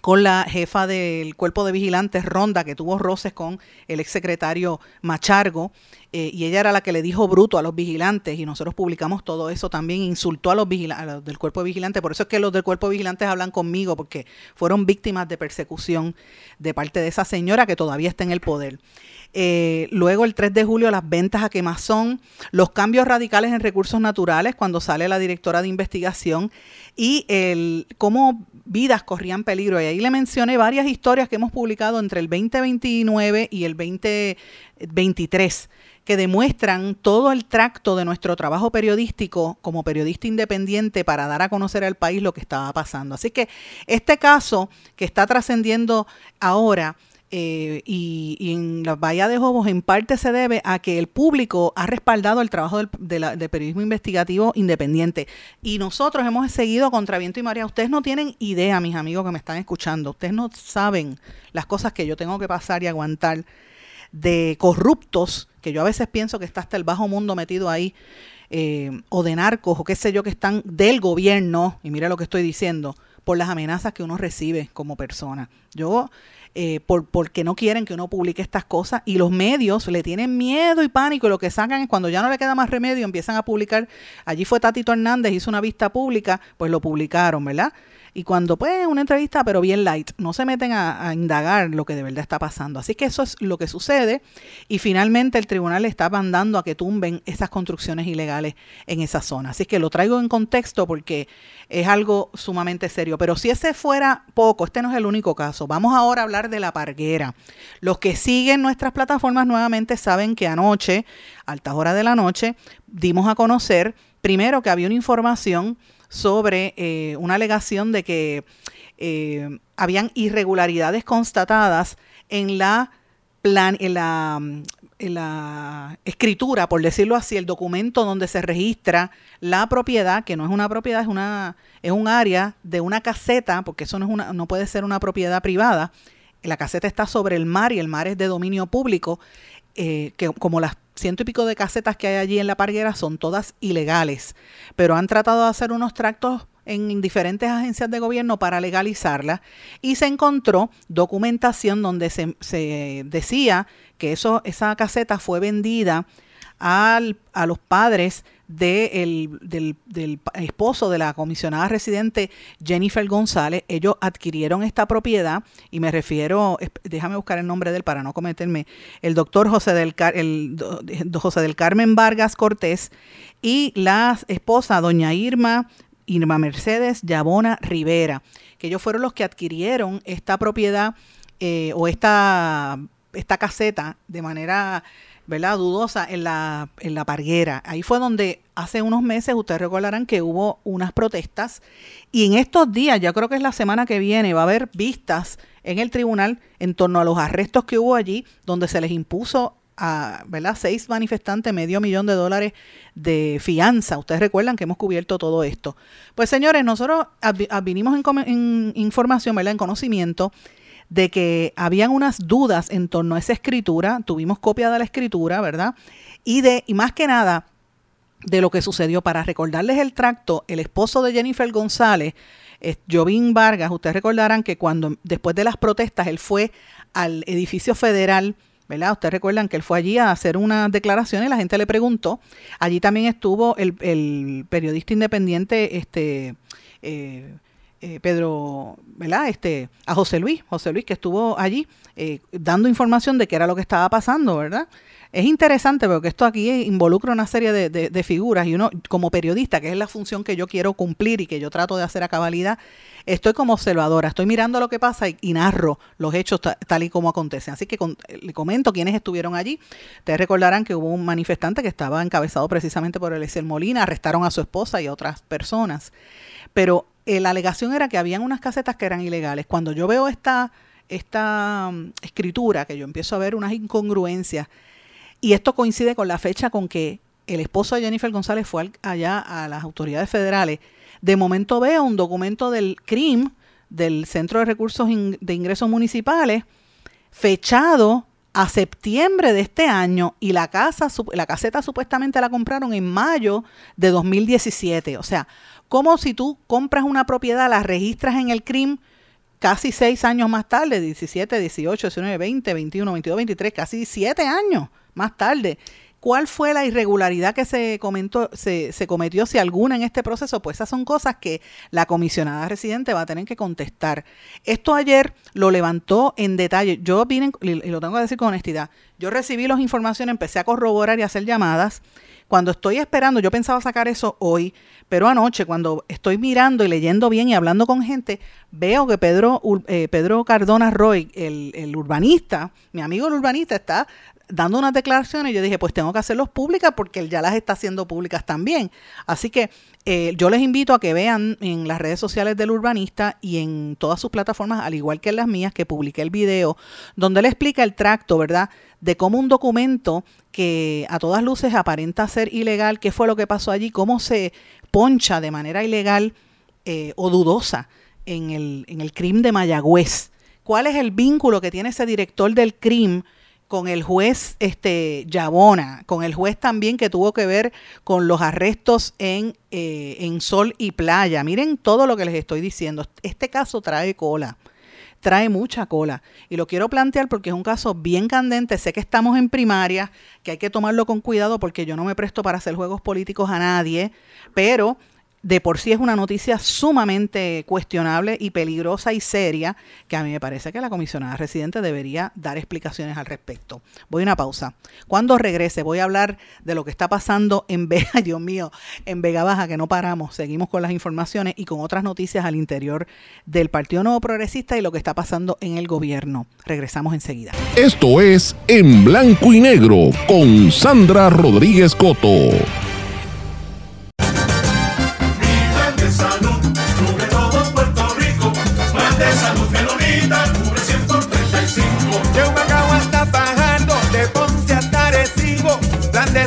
con la jefa del cuerpo de vigilantes Ronda, que tuvo roces con el exsecretario Machargo, eh, y ella era la que le dijo bruto a los vigilantes, y nosotros publicamos todo eso también, insultó a los, vigilantes, del cuerpo de vigilantes, por eso es que los del cuerpo vigilantes hablan conmigo, porque fueron víctimas de persecución de parte de esa señora que todavía está en el poder. Eh, luego el 3 de julio las ventas a quemazón, los cambios radicales en recursos naturales cuando sale la directora de investigación y el cómo vidas corrían peligro. Y ahí le mencioné varias historias que hemos publicado entre el 2029 y el 2023 que demuestran todo el tracto de nuestro trabajo periodístico como periodista independiente para dar a conocer al país lo que estaba pasando. Así que este caso que está trascendiendo ahora eh, y, en la Bahía de Jobos en parte se debe a que el público ha respaldado el trabajo del, periodismo investigativo independiente. Y nosotros hemos seguido contra viento y María. Ustedes no tienen idea, mis amigos que me están escuchando. Ustedes no saben las cosas que yo tengo que pasar y aguantar de corruptos, que yo a veces pienso que está hasta el bajo mundo metido ahí, eh, o de narcos, o qué sé yo, que están del gobierno, y mira lo que estoy diciendo, por las amenazas que uno recibe como persona. Yo eh, por, porque no quieren que uno publique estas cosas y los medios le tienen miedo y pánico y lo que sacan es cuando ya no le queda más remedio empiezan a publicar, allí fue Tatito Hernández, hizo una vista pública, pues lo publicaron, ¿verdad? Y cuando pues una entrevista, pero bien light, no se meten a, indagar lo que de verdad está pasando. Así que eso es lo que sucede y finalmente el tribunal está mandando a que tumben esas construcciones ilegales en esa zona. Así que lo traigo en contexto porque es algo sumamente serio. Pero si ese fuera poco, este no es el único caso. Vamos ahora a hablar de la parguera. Los que siguen nuestras plataformas nuevamente saben que anoche, altas horas de la noche, dimos a conocer primero que había una información sobre eh, una alegación de que eh, habían irregularidades constatadas en la plan, en la, en la escritura, por decirlo así, el documento donde se registra la propiedad, que no es una propiedad, es una es un área de una caseta, porque eso no es una no puede ser una propiedad privada. La caseta está sobre el mar y el mar es de dominio público, eh, que como las ciento y pico de casetas que hay allí en la parguera son todas ilegales, pero han tratado de hacer unos tractos en diferentes agencias de gobierno para legalizarla y se encontró documentación donde se, decía que eso, esa caseta fue vendida al, a los padres del, del, esposo de la comisionada residente Jennifer González. Ellos adquirieron esta propiedad y me refiero, déjame buscar el nombre de él para no cometerme, el doctor José del, el, José del Carmen Vargas Cortés y la esposa doña Irma Irma Mercedes Yabona Rivera, que ellos fueron los que adquirieron esta propiedad eh, o esta, esta caseta de manera ¿verdad? dudosa en la, en la parguera. Ahí fue donde hace unos meses, ustedes recordarán que hubo unas protestas y en estos días, ya creo que es la semana que viene, va a haber vistas en el tribunal en torno a los arrestos que hubo allí, donde se les impuso a ¿verdad? seis manifestantes, medio millón de dólares de fianza. Ustedes recuerdan que hemos cubierto todo esto. Pues señores, nosotros vinimos en, información, ¿verdad? en conocimiento de que habían unas dudas en torno a esa escritura, tuvimos copia de la escritura, ¿verdad? Y de, y más que nada, de lo que sucedió. Para recordarles el tracto, el esposo de Jennifer González, Jovín Vargas, ustedes recordarán que cuando después de las protestas él fue al edificio federal ¿verdad? Ustedes recuerdan que él fue allí a hacer una declaración y la gente le preguntó. Allí también estuvo el, periodista independiente, este, eh, eh, Pedro, ¿verdad? Este, a José Luis, José Luis que estuvo allí eh, dando información de qué era lo que estaba pasando, ¿verdad? Es interesante porque esto aquí involucra una serie de, de, figuras y uno como periodista, que es la función que yo quiero cumplir y que yo trato de hacer a cabalidad, estoy como observadora, estoy mirando lo que pasa y, narro los hechos tal y como acontecen. Así que le comento quiénes estuvieron allí. Ustedes recordarán que hubo un manifestante que estaba encabezado precisamente por Eliezer Molina, arrestaron a su esposa y a otras personas. Pero eh, la alegación era que habían unas casetas que eran ilegales. Cuando yo veo esta, esta mm, escritura, que yo empiezo a ver unas incongruencias, y esto coincide con la fecha con que el esposo de Jennifer González fue allá a las autoridades federales. De momento veo un documento del CRIM, del Centro de Recursos de Ingresos Municipales, fechado a septiembre de este año y la casa, la caseta supuestamente la compraron en mayo de 2017. O sea, como si tú compras una propiedad, la registras en el CRIM casi seis años más tarde, 17, 18, 19, 20, 21, 22, 23, casi siete años más tarde. ¿Cuál fue la irregularidad que se comentó, se, se, cometió, si alguna, en este proceso? Pues esas son cosas que la comisionada residente va a tener que contestar. Esto ayer lo levantó en detalle. Yo vine, y lo tengo que decir con honestidad, yo recibí las informaciones, empecé a corroborar y a hacer llamadas. Cuando estoy esperando, yo pensaba sacar eso hoy, pero anoche, cuando estoy mirando y leyendo bien y hablando con gente, veo que Pedro, eh, Pedro Cardona Roy, el, el urbanista, mi amigo el urbanista, está dando unas declaraciones, yo dije, pues tengo que hacerlos públicas porque él ya las está haciendo públicas también. Así que eh, yo les invito a que vean en las redes sociales del urbanista y en todas sus plataformas, al igual que en las mías, que publiqué el video, donde él explica el tracto, ¿verdad? De cómo un documento que a todas luces aparenta ser ilegal, qué fue lo que pasó allí, cómo se poncha de manera ilegal eh, o dudosa en el, en el crimen de Mayagüez. ¿Cuál es el vínculo que tiene ese director del crimen con el juez este, Yabona, con el juez también que tuvo que ver con los arrestos en, eh, en Sol y Playa. Miren todo lo que les estoy diciendo. Este caso trae cola, trae mucha cola. Y lo quiero plantear porque es un caso bien candente. Sé que estamos en primaria, que hay que tomarlo con cuidado porque yo no me presto para hacer juegos políticos a nadie, pero de por sí es una noticia sumamente cuestionable y peligrosa y seria que a mí me parece que la comisionada residente debería dar explicaciones al respecto. Voy a una pausa. Cuando regrese voy a hablar de lo que está pasando en Vega, Dios mío, en Vega Baja, que no paramos, seguimos con las informaciones y con otras noticias al interior del Partido Nuevo Progresista y lo que está pasando en el gobierno. Regresamos enseguida. Esto es En Blanco y Negro con Sandra Rodríguez Coto.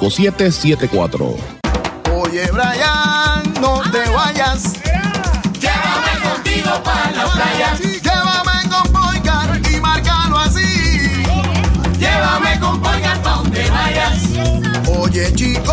5774. Oye, Brian, no te vayas. Llévame contigo para la playa. Llévame con Poicar y márcalo así. Llévame con Polgar pa' donde vayas. Oye, chico,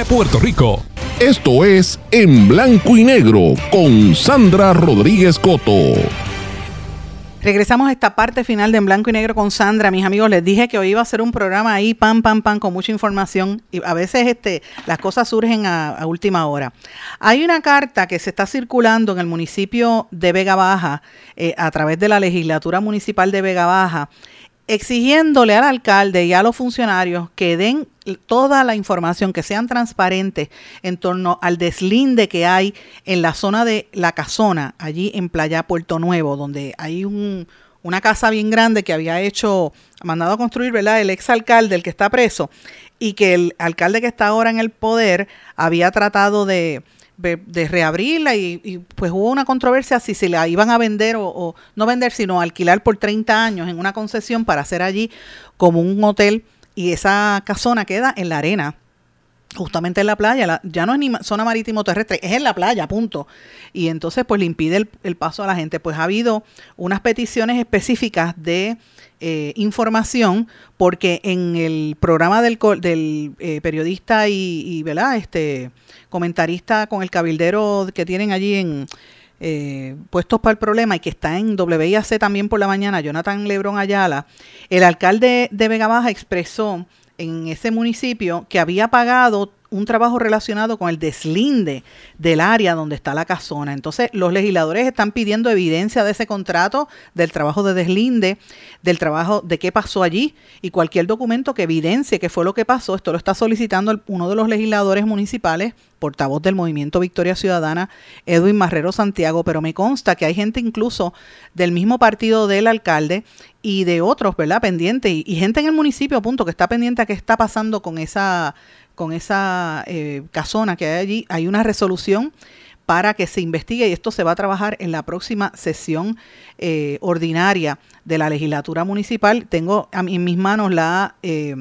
Puerto Rico. Esto es En Blanco y Negro con Sandra Rodríguez Coto. Regresamos a esta parte final de En Blanco y Negro con Sandra. Mis amigos, les dije que hoy iba a ser un programa ahí, pam, pam, pam, con mucha información. Y a veces este, las cosas surgen a, última hora. Hay una carta que se está circulando en el municipio de Vega Baja, eh, a través de la legislatura municipal de Vega Baja, exigiéndole al alcalde y a los funcionarios que den toda la información, que sean transparentes en torno al deslinde que hay en la zona de La Casona, allí en Playa Puerto Nuevo, donde hay un, una casa bien grande que había hecho, mandado a construir, ¿verdad? El exalcalde, el que está preso, y que el alcalde que está ahora en el poder había tratado de, de, reabrirla y, pues hubo una controversia si se la iban a vender o, no vender, sino alquilar por 30 años en una concesión para hacer allí como un hotel y esa casona queda en la arena. Justamente en la playa, la, ya no es ni zona marítimo terrestre, es en la playa, punto. Y entonces, pues le impide el, el paso a la gente. Pues ha habido unas peticiones específicas de eh, información, porque en el programa del, del eh, periodista y, y, ¿verdad? Este comentarista con el cabildero que tienen allí en eh, puestos para el problema y que está en WIAC también por la mañana, Jonathan Lebron Ayala, el alcalde de Vega Baja expresó en ese municipio que había pagado un trabajo relacionado con el deslinde del área donde está la casona. Entonces, los legisladores están pidiendo evidencia de ese contrato, del trabajo de deslinde, del trabajo de qué pasó allí y cualquier documento que evidencie qué fue lo que pasó. Esto lo está solicitando uno de los legisladores municipales, portavoz del Movimiento Victoria Ciudadana, Edwin Marrero Santiago, pero me consta que hay gente incluso del mismo partido del alcalde y de otros, ¿verdad? Pendiente y, y gente en el municipio, punto, que está pendiente a qué está pasando con esa con esa eh, casona que hay allí, hay una resolución para que se investigue y esto se va a trabajar en la próxima sesión eh, ordinaria de la legislatura municipal. Tengo en mis manos la, eh,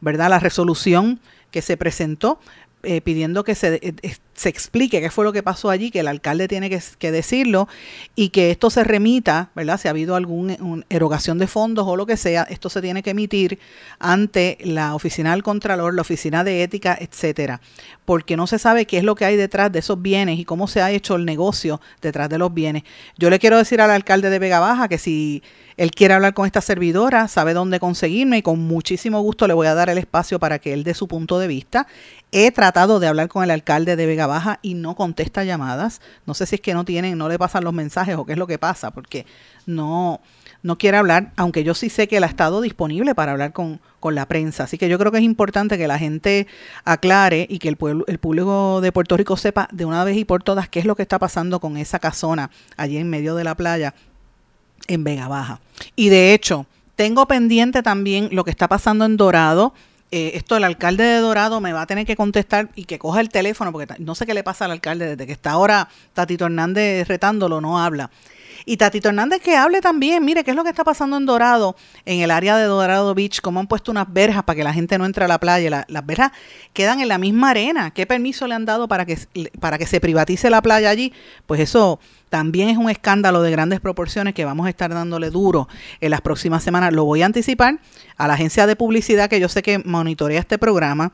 ¿verdad? la resolución que se presentó eh, pidiendo que se, eh, se, explique qué fue lo que pasó allí, que el alcalde tiene que, decirlo y que esto se remita, ¿verdad? Si ha habido alguna erogación de fondos o lo que sea, esto se tiene que emitir ante la oficina del Contralor, la oficina de ética, etcétera, porque no se sabe qué es lo que hay detrás de esos bienes y cómo se ha hecho el negocio detrás de los bienes. Yo le quiero decir al alcalde de Vega Baja que si él quiere hablar con esta servidora, sabe dónde conseguirme y con muchísimo gusto le voy a dar el espacio para que él dé su punto de vista. He tratado de hablar con el alcalde de Vega Baja y no contesta llamadas. No sé si es que no tienen, no le pasan los mensajes o qué es lo que pasa, porque no, no quiere hablar, aunque yo sí sé que él ha estado disponible para hablar con, con la prensa. Así que yo creo que es importante que la gente aclare y que el, pueblo, el público de Puerto Rico sepa de una vez y por todas qué es lo que está pasando con esa casona allí en medio de la playa en Vega Baja. Y de hecho, Tengo pendiente también lo que está pasando en Dorado. Eh, esto el alcalde de Dorado me va a tener que contestar y que coja el teléfono, porque no sé qué le pasa al alcalde desde que está ahora Tatito Hernández retándolo, no habla. Y Tatito Hernández que hable también, mire, qué es lo que está pasando en Dorado, en el área de Dorado Beach, cómo han puesto unas verjas para que la gente no entre a la playa. las verjas quedan en la misma arena. ¿Qué permiso le han dado para que, para que se privatice la playa allí? Pues eso también es un escándalo de grandes proporciones que vamos a estar dándole duro en las próximas semanas. Lo voy a anticipar a la agencia de publicidad que yo sé que monitorea este programa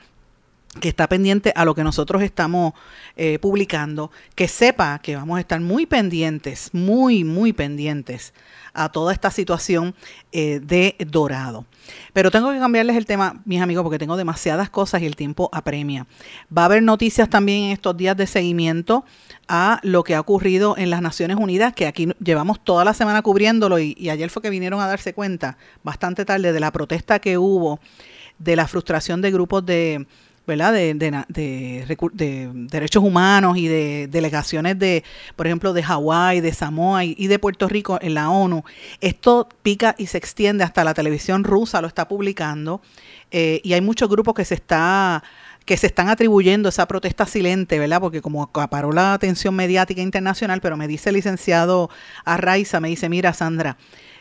que está pendiente a lo que nosotros estamos eh, publicando, que sepa que vamos a estar muy pendientes, muy, muy pendientes a toda esta situación eh, de Dorado. Pero tengo que cambiarles el tema, mis amigos, porque tengo demasiadas cosas y el tiempo apremia. Va a haber noticias también en estos días de seguimiento a lo que ha ocurrido en las Naciones Unidas, que aquí llevamos toda la semana cubriéndolo y, y ayer fue que vinieron a darse cuenta, bastante tarde, de la protesta que hubo, de la frustración de grupos de ¿verdad? De, de, derechos humanos y de delegaciones de, por ejemplo, de Hawái, de Samoa y, de Puerto Rico en la ONU. Esto pica y se extiende hasta la televisión rusa, lo está publicando, eh, y hay muchos grupos que se está que se están atribuyendo esa protesta silente, ¿verdad? Porque como acaparó la atención mediática internacional, pero me dice el licenciado Arraiza, me dice, mira Sandra,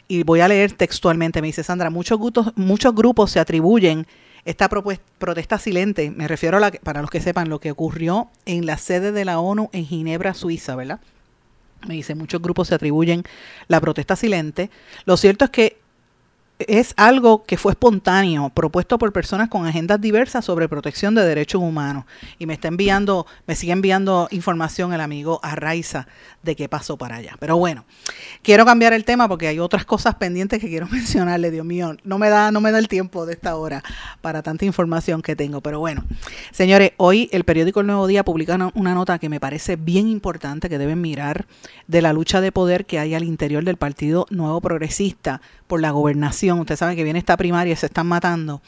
y voy a leer textualmente, me dice Sandra, muchos muchos grupos se atribuyen esta protesta silente, me refiero a la, para los que sepan lo que ocurrió en la sede de la ONU en Ginebra, Suiza, ¿verdad? Me dice, muchos grupos se atribuyen la protesta silente. Lo cierto es que es algo que fue espontáneo, propuesto por personas con agendas diversas sobre protección de derechos humanos. Y me está enviando, me sigue enviando información el amigo Arraiza de qué pasó para allá. Pero bueno, quiero cambiar el tema porque hay otras cosas pendientes que quiero mencionarle, Dios mío. No me da, no me da el tiempo de esta hora para tanta información que tengo. Pero bueno, señores, hoy el periódico El Nuevo Día publica una nota que me parece bien importante que deben mirar de la lucha de poder que hay al interior del Partido Nuevo Progresista por la gobernación. Ustedes saben que viene esta primaria se están matando.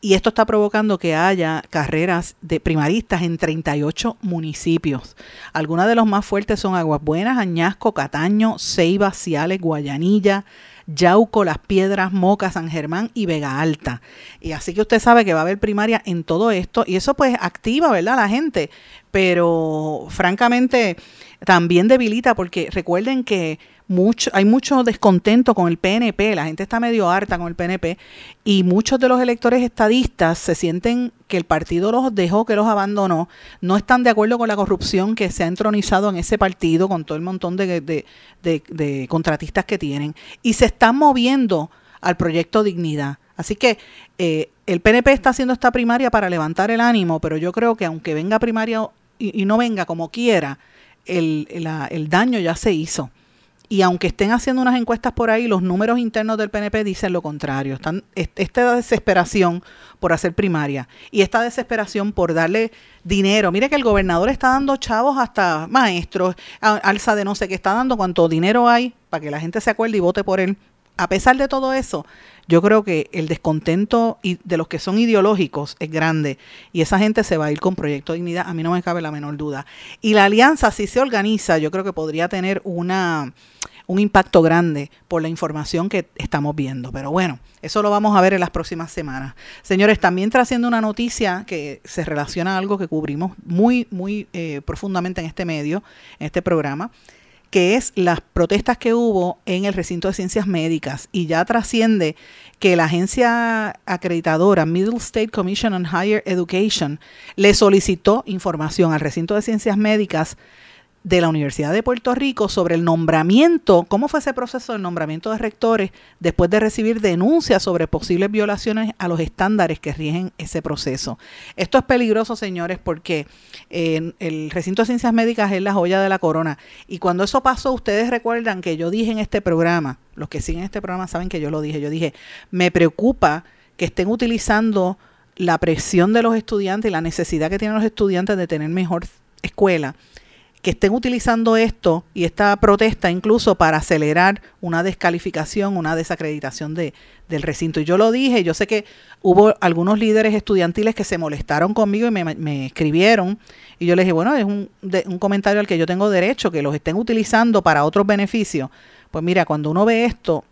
Y esto está provocando que haya carreras de primaristas en 38 municipios. Algunas de los más fuertes son Aguas Buenas, Añasco, Cataño, Ceiba, Ciales, Guayanilla, Yauco, Las Piedras, Moca, San Germán y Vega Alta. Y así que usted sabe que va a haber primaria en todo esto y eso pues activa, ¿verdad? La gente, pero francamente también debilita porque recuerden que mucho, hay mucho descontento con el PNP, la gente está medio harta con el PNP y muchos de los electores estadistas se sienten que el partido los dejó, que los abandonó, no están de acuerdo con la corrupción que se ha entronizado en ese partido, con todo el montón de, contratistas que tienen, y se están moviendo al proyecto Dignidad. Así que eh, el PNP está haciendo esta primaria para levantar el ánimo, pero yo creo que aunque venga primaria y, no venga como quiera, el, el daño ya se hizo. Y aunque estén haciendo unas encuestas por ahí, los números internos del PNP dicen lo contrario. Están, esta desesperación por hacer primaria y esta desesperación por darle dinero. Mire que el gobernador está dando chavos hasta maestros, alza de no sé qué, está dando cuánto dinero hay para que la gente se acuerde y vote por él. A pesar de todo eso, yo creo que el descontento de los que son ideológicos es grande y esa gente se va a ir con Proyecto Dignidad, a mí no me cabe la menor duda. Y la alianza, si se organiza, yo creo que podría tener una un impacto grande por la información que estamos viendo. Pero bueno, eso lo vamos a ver en las próximas semanas. Señores, también trayendo una noticia que se relaciona a algo que cubrimos muy, muy eh, profundamente en este medio, en este programa que es las protestas que hubo en el recinto de ciencias médicas. Y ya trasciende que la agencia acreditadora Middle State Commission on Higher Education le solicitó información al recinto de ciencias médicas de la Universidad de Puerto Rico sobre el nombramiento, cómo fue ese proceso del nombramiento de rectores después de recibir denuncias sobre posibles violaciones a los estándares que rigen ese proceso. Esto es peligroso, señores, porque eh, el recinto de ciencias médicas es la joya de la corona. Y cuando eso pasó, ustedes recuerdan que yo dije en este programa, los que siguen este programa saben que yo lo dije, yo dije, me preocupa que estén utilizando la presión de los estudiantes y la necesidad que tienen los estudiantes de tener mejor escuela que estén utilizando esto y esta protesta incluso para acelerar una descalificación, una desacreditación de, del recinto. Y yo lo dije, yo sé que hubo algunos líderes estudiantiles que se molestaron conmigo y me, escribieron. Y yo les dije, bueno, es un, un comentario al que yo tengo derecho, que los estén utilizando para otros beneficios. Pues mira, cuando uno ve esto,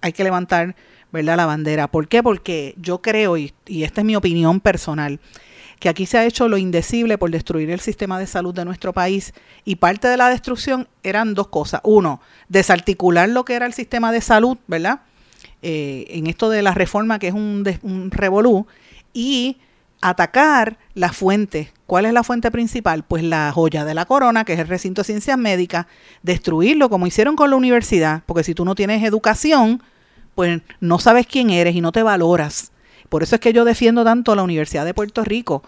hay que levantar ¿verdad? La bandera. ¿Por qué? Porque yo creo, y, y esta es mi opinión personal, que aquí se ha hecho lo indecible por destruir el sistema de salud de nuestro país y parte de la destrucción eran dos cosas. Uno, desarticular lo que era el sistema de salud, ¿verdad? Eh, en esto de la reforma que es un, un revolú y atacar la fuente. ¿Cuál es la fuente principal? Pues la joya de la corona, que es el recinto de ciencias médicas, destruirlo como hicieron con la universidad, porque si tú no tienes educación, pues no sabes quién eres y no te valoras. Por eso es que yo defiendo tanto la Universidad de Puerto Rico,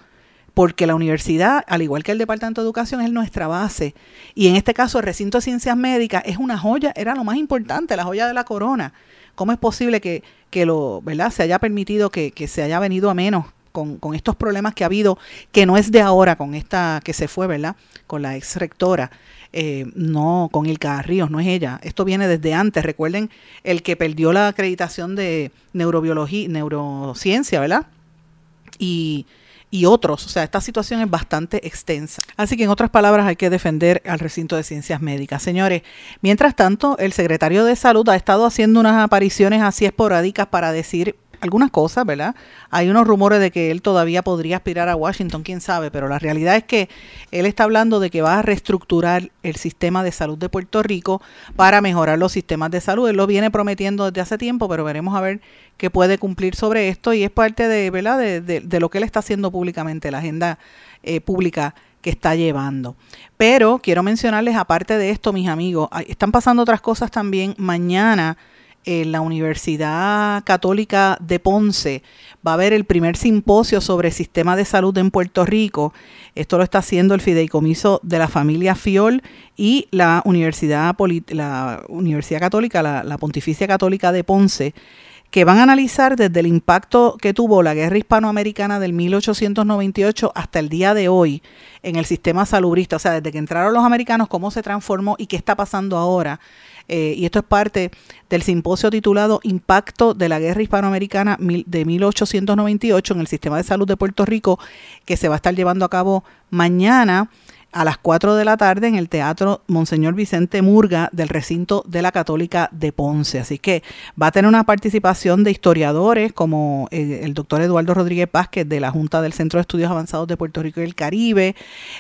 porque la universidad, al igual que el Departamento de Educación, es nuestra base. Y en este caso, el recinto de ciencias médicas es una joya, era lo más importante, la joya de la corona. ¿Cómo es posible que, que lo, ¿verdad? se haya permitido que, que se haya venido a menos con, con estos problemas que ha habido, que no es de ahora, con esta que se fue, ¿verdad? Con la ex rectora, eh, no con Ilka Ríos, no es ella. Esto viene desde antes. Recuerden el que perdió la acreditación de neurobiología, neurociencia, ¿verdad? Y, y otros. O sea, esta situación es bastante extensa. Así que, en otras palabras, hay que defender al recinto de ciencias médicas. Señores, mientras tanto, el secretario de Salud ha estado haciendo unas apariciones así esporádicas para decir algunas cosas, ¿verdad? Hay unos rumores de que él todavía podría aspirar a Washington, quién sabe, pero la realidad es que él está hablando de que va a reestructurar el sistema de salud de Puerto Rico para mejorar los sistemas de salud. Él lo viene prometiendo desde hace tiempo, pero veremos a ver qué puede cumplir sobre esto y es parte de, ¿verdad? De, lo que él está haciendo públicamente, la agenda eh, pública que está llevando. Pero quiero mencionarles, aparte de esto, mis amigos, están pasando otras cosas también. Mañana en la Universidad Católica de Ponce va a haber el primer simposio sobre sistema de salud en Puerto Rico. Esto lo está haciendo el fideicomiso de la familia Fiol y la Universidad, la Universidad Católica, la, la Pontificia Católica de Ponce que van a analizar desde el impacto que tuvo la guerra hispanoamericana del 1898 hasta el día de hoy en el sistema salubrista, o sea, desde que entraron los americanos, cómo se transformó y qué está pasando ahora. Eh, y esto es parte del simposio titulado Impacto de la Guerra Hispanoamericana de 1898 en el sistema de salud de Puerto Rico, que se va a estar llevando a cabo mañana a las 4 de la tarde en el Teatro Monseñor Vicente Murga del recinto de la Católica de Ponce. Así que va a tener una participación de historiadores como eh, el doctor Eduardo Rodríguez Vázquez de la Junta del Centro de Estudios Avanzados de Puerto Rico y el Caribe.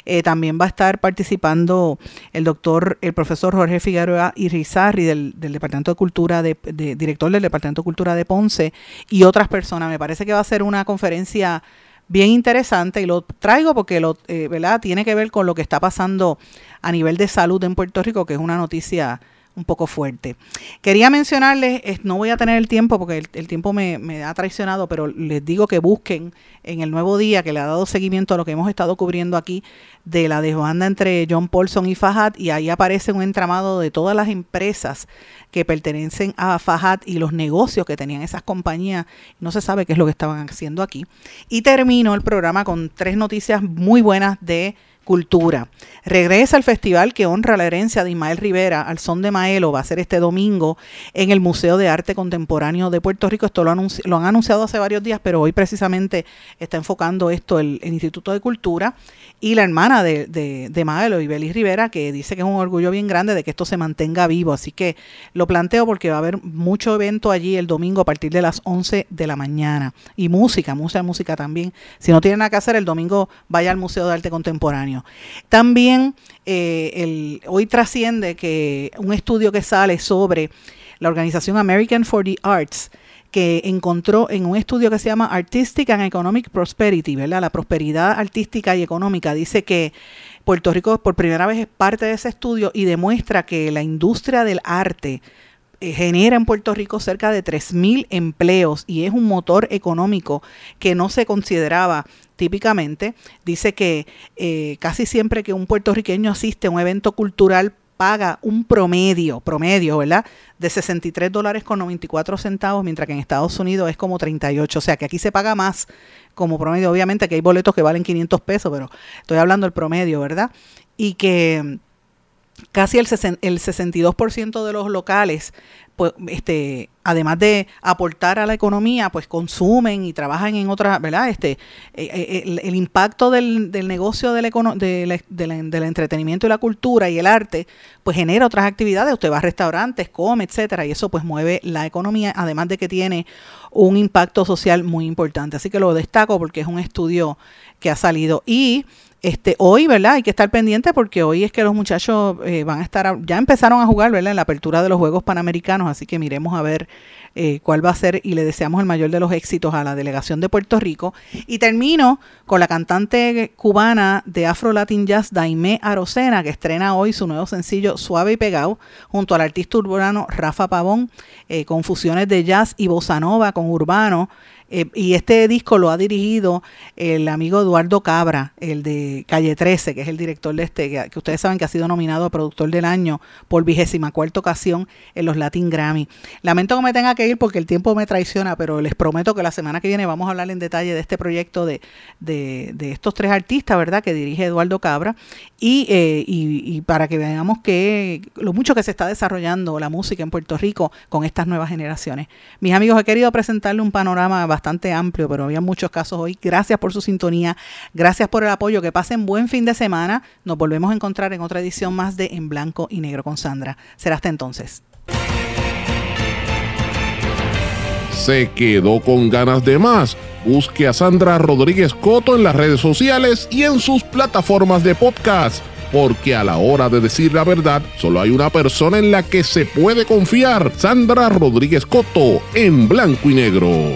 Eh, también va a estar participando el doctor, el profesor Jorge Figueroa Irizarri del, del Departamento de Cultura, de, de- director del Departamento de Cultura de Ponce y otras personas. Me parece que va a ser una conferencia bien interesante y lo traigo porque lo, eh, ¿verdad? tiene que ver con lo que está pasando a nivel de salud en Puerto Rico, que es una noticia un poco fuerte. Quería mencionarles, es- no voy a tener el tiempo porque el, tiempo me, me ha traicionado, pero les digo que busquen en el nuevo día que le ha dado seguimiento a lo que hemos estado cubriendo aquí de la desbanda entre John Paulson y Fajad y ahí aparece un entramado de todas las empresas que pertenecen a Fajad y los negocios que tenían esas compañías. No se sabe qué es lo que estaban haciendo aquí. Y termino el programa con tres noticias muy buenas de cultura. Regresa el festival que honra la herencia de Ismael Rivera al son de Maelo. Va a ser este domingo en el Museo de Arte Contemporáneo de Puerto Rico. Esto lo, lo han anunciado hace varios días, pero hoy precisamente está enfocando esto el, Instituto de Cultura y la hermana de, de, de Maelo, Ibelis Rivera, que dice que es un orgullo bien grande de que esto se mantenga vivo. Así que lo planteo porque va a haber mucho evento allí el domingo a partir de las 11 de la mañana. Y música, mucha música también. Si no tiene nada que hacer, el domingo vaya al Museo de Arte Contemporáneo. También eh, hoy trasciende que un estudio que sale sobre la organización American for the Arts, que encontró en un estudio que se llama Artistic and Economic Prosperity, ¿verdad? La prosperidad artística y económica, dice que Puerto Rico por primera vez es parte de ese estudio y demuestra que la industria del arte eh, genera en Puerto Rico cerca de 3.000 empleos y es un motor económico que no se consideraba típicamente. Dice que eh, casi siempre que un puertorriqueño asiste a un evento cultural paga un promedio, promedio, ¿verdad? De 63 dólares con 94 centavos, mientras que en Estados Unidos es como 38. O sea que aquí se paga más como promedio. Obviamente que hay boletos que valen 500 pesos, pero estoy hablando del promedio, ¿verdad? Y que casi el, el 62% de los locales pues, este, además de aportar a la economía, pues consumen y trabajan en otras, ¿verdad? Este, eh, eh, el, impacto del, negocio del, del, entretenimiento y la cultura y el arte, pues genera otras actividades. Usted va a restaurantes, come, etcétera, y eso pues mueve la economía, además de que tiene un impacto social muy importante. Así que lo destaco porque es un estudio que ha salido. Y este, hoy, ¿verdad? Hay que estar pendiente porque hoy es que los muchachos eh, van a estar, ya empezaron a jugar, ¿verdad? En la apertura de los Juegos Panamericanos, así que miremos a ver eh, cuál va a ser y le deseamos el mayor de los éxitos a la delegación de Puerto Rico. Y termino con la cantante cubana de Afro Latin Jazz, Daimé Arocena, que estrena hoy su nuevo sencillo Suave y Pegado, junto al artista urbano Rafa Pavón, eh, con fusiones de jazz y bossa nova con urbano. Eh, y este disco lo ha dirigido el amigo Eduardo Cabra, el de Calle 13, que es el director de este, que, ustedes saben que ha sido nominado a Productor del Año por vigésima cuarta ocasión en los Latin Grammy. Lamento que me tenga que ir porque el tiempo me traiciona, pero les prometo que la semana que viene vamos a hablar en detalle de este proyecto de, de, estos tres artistas, ¿verdad?, que dirige Eduardo Cabra, y, eh, y, para que veamos que lo mucho que se está desarrollando la música en Puerto Rico con estas nuevas generaciones. Mis amigos, he querido presentarle un panorama bastante amplio, pero había muchos casos hoy. Gracias por su sintonía, gracias por el apoyo, que pasen buen fin de semana. Nos volvemos a encontrar en otra edición más de En Blanco y Negro con Sandra. Será hasta entonces. ¿Se quedó con ganas de más? Busque a Sandra Rodríguez Coto en las redes sociales y en sus plataformas de podcast porque a la hora de decir la verdad, solo hay una persona en la que se puede confiar, Sandra Rodríguez Coto, en blanco y negro.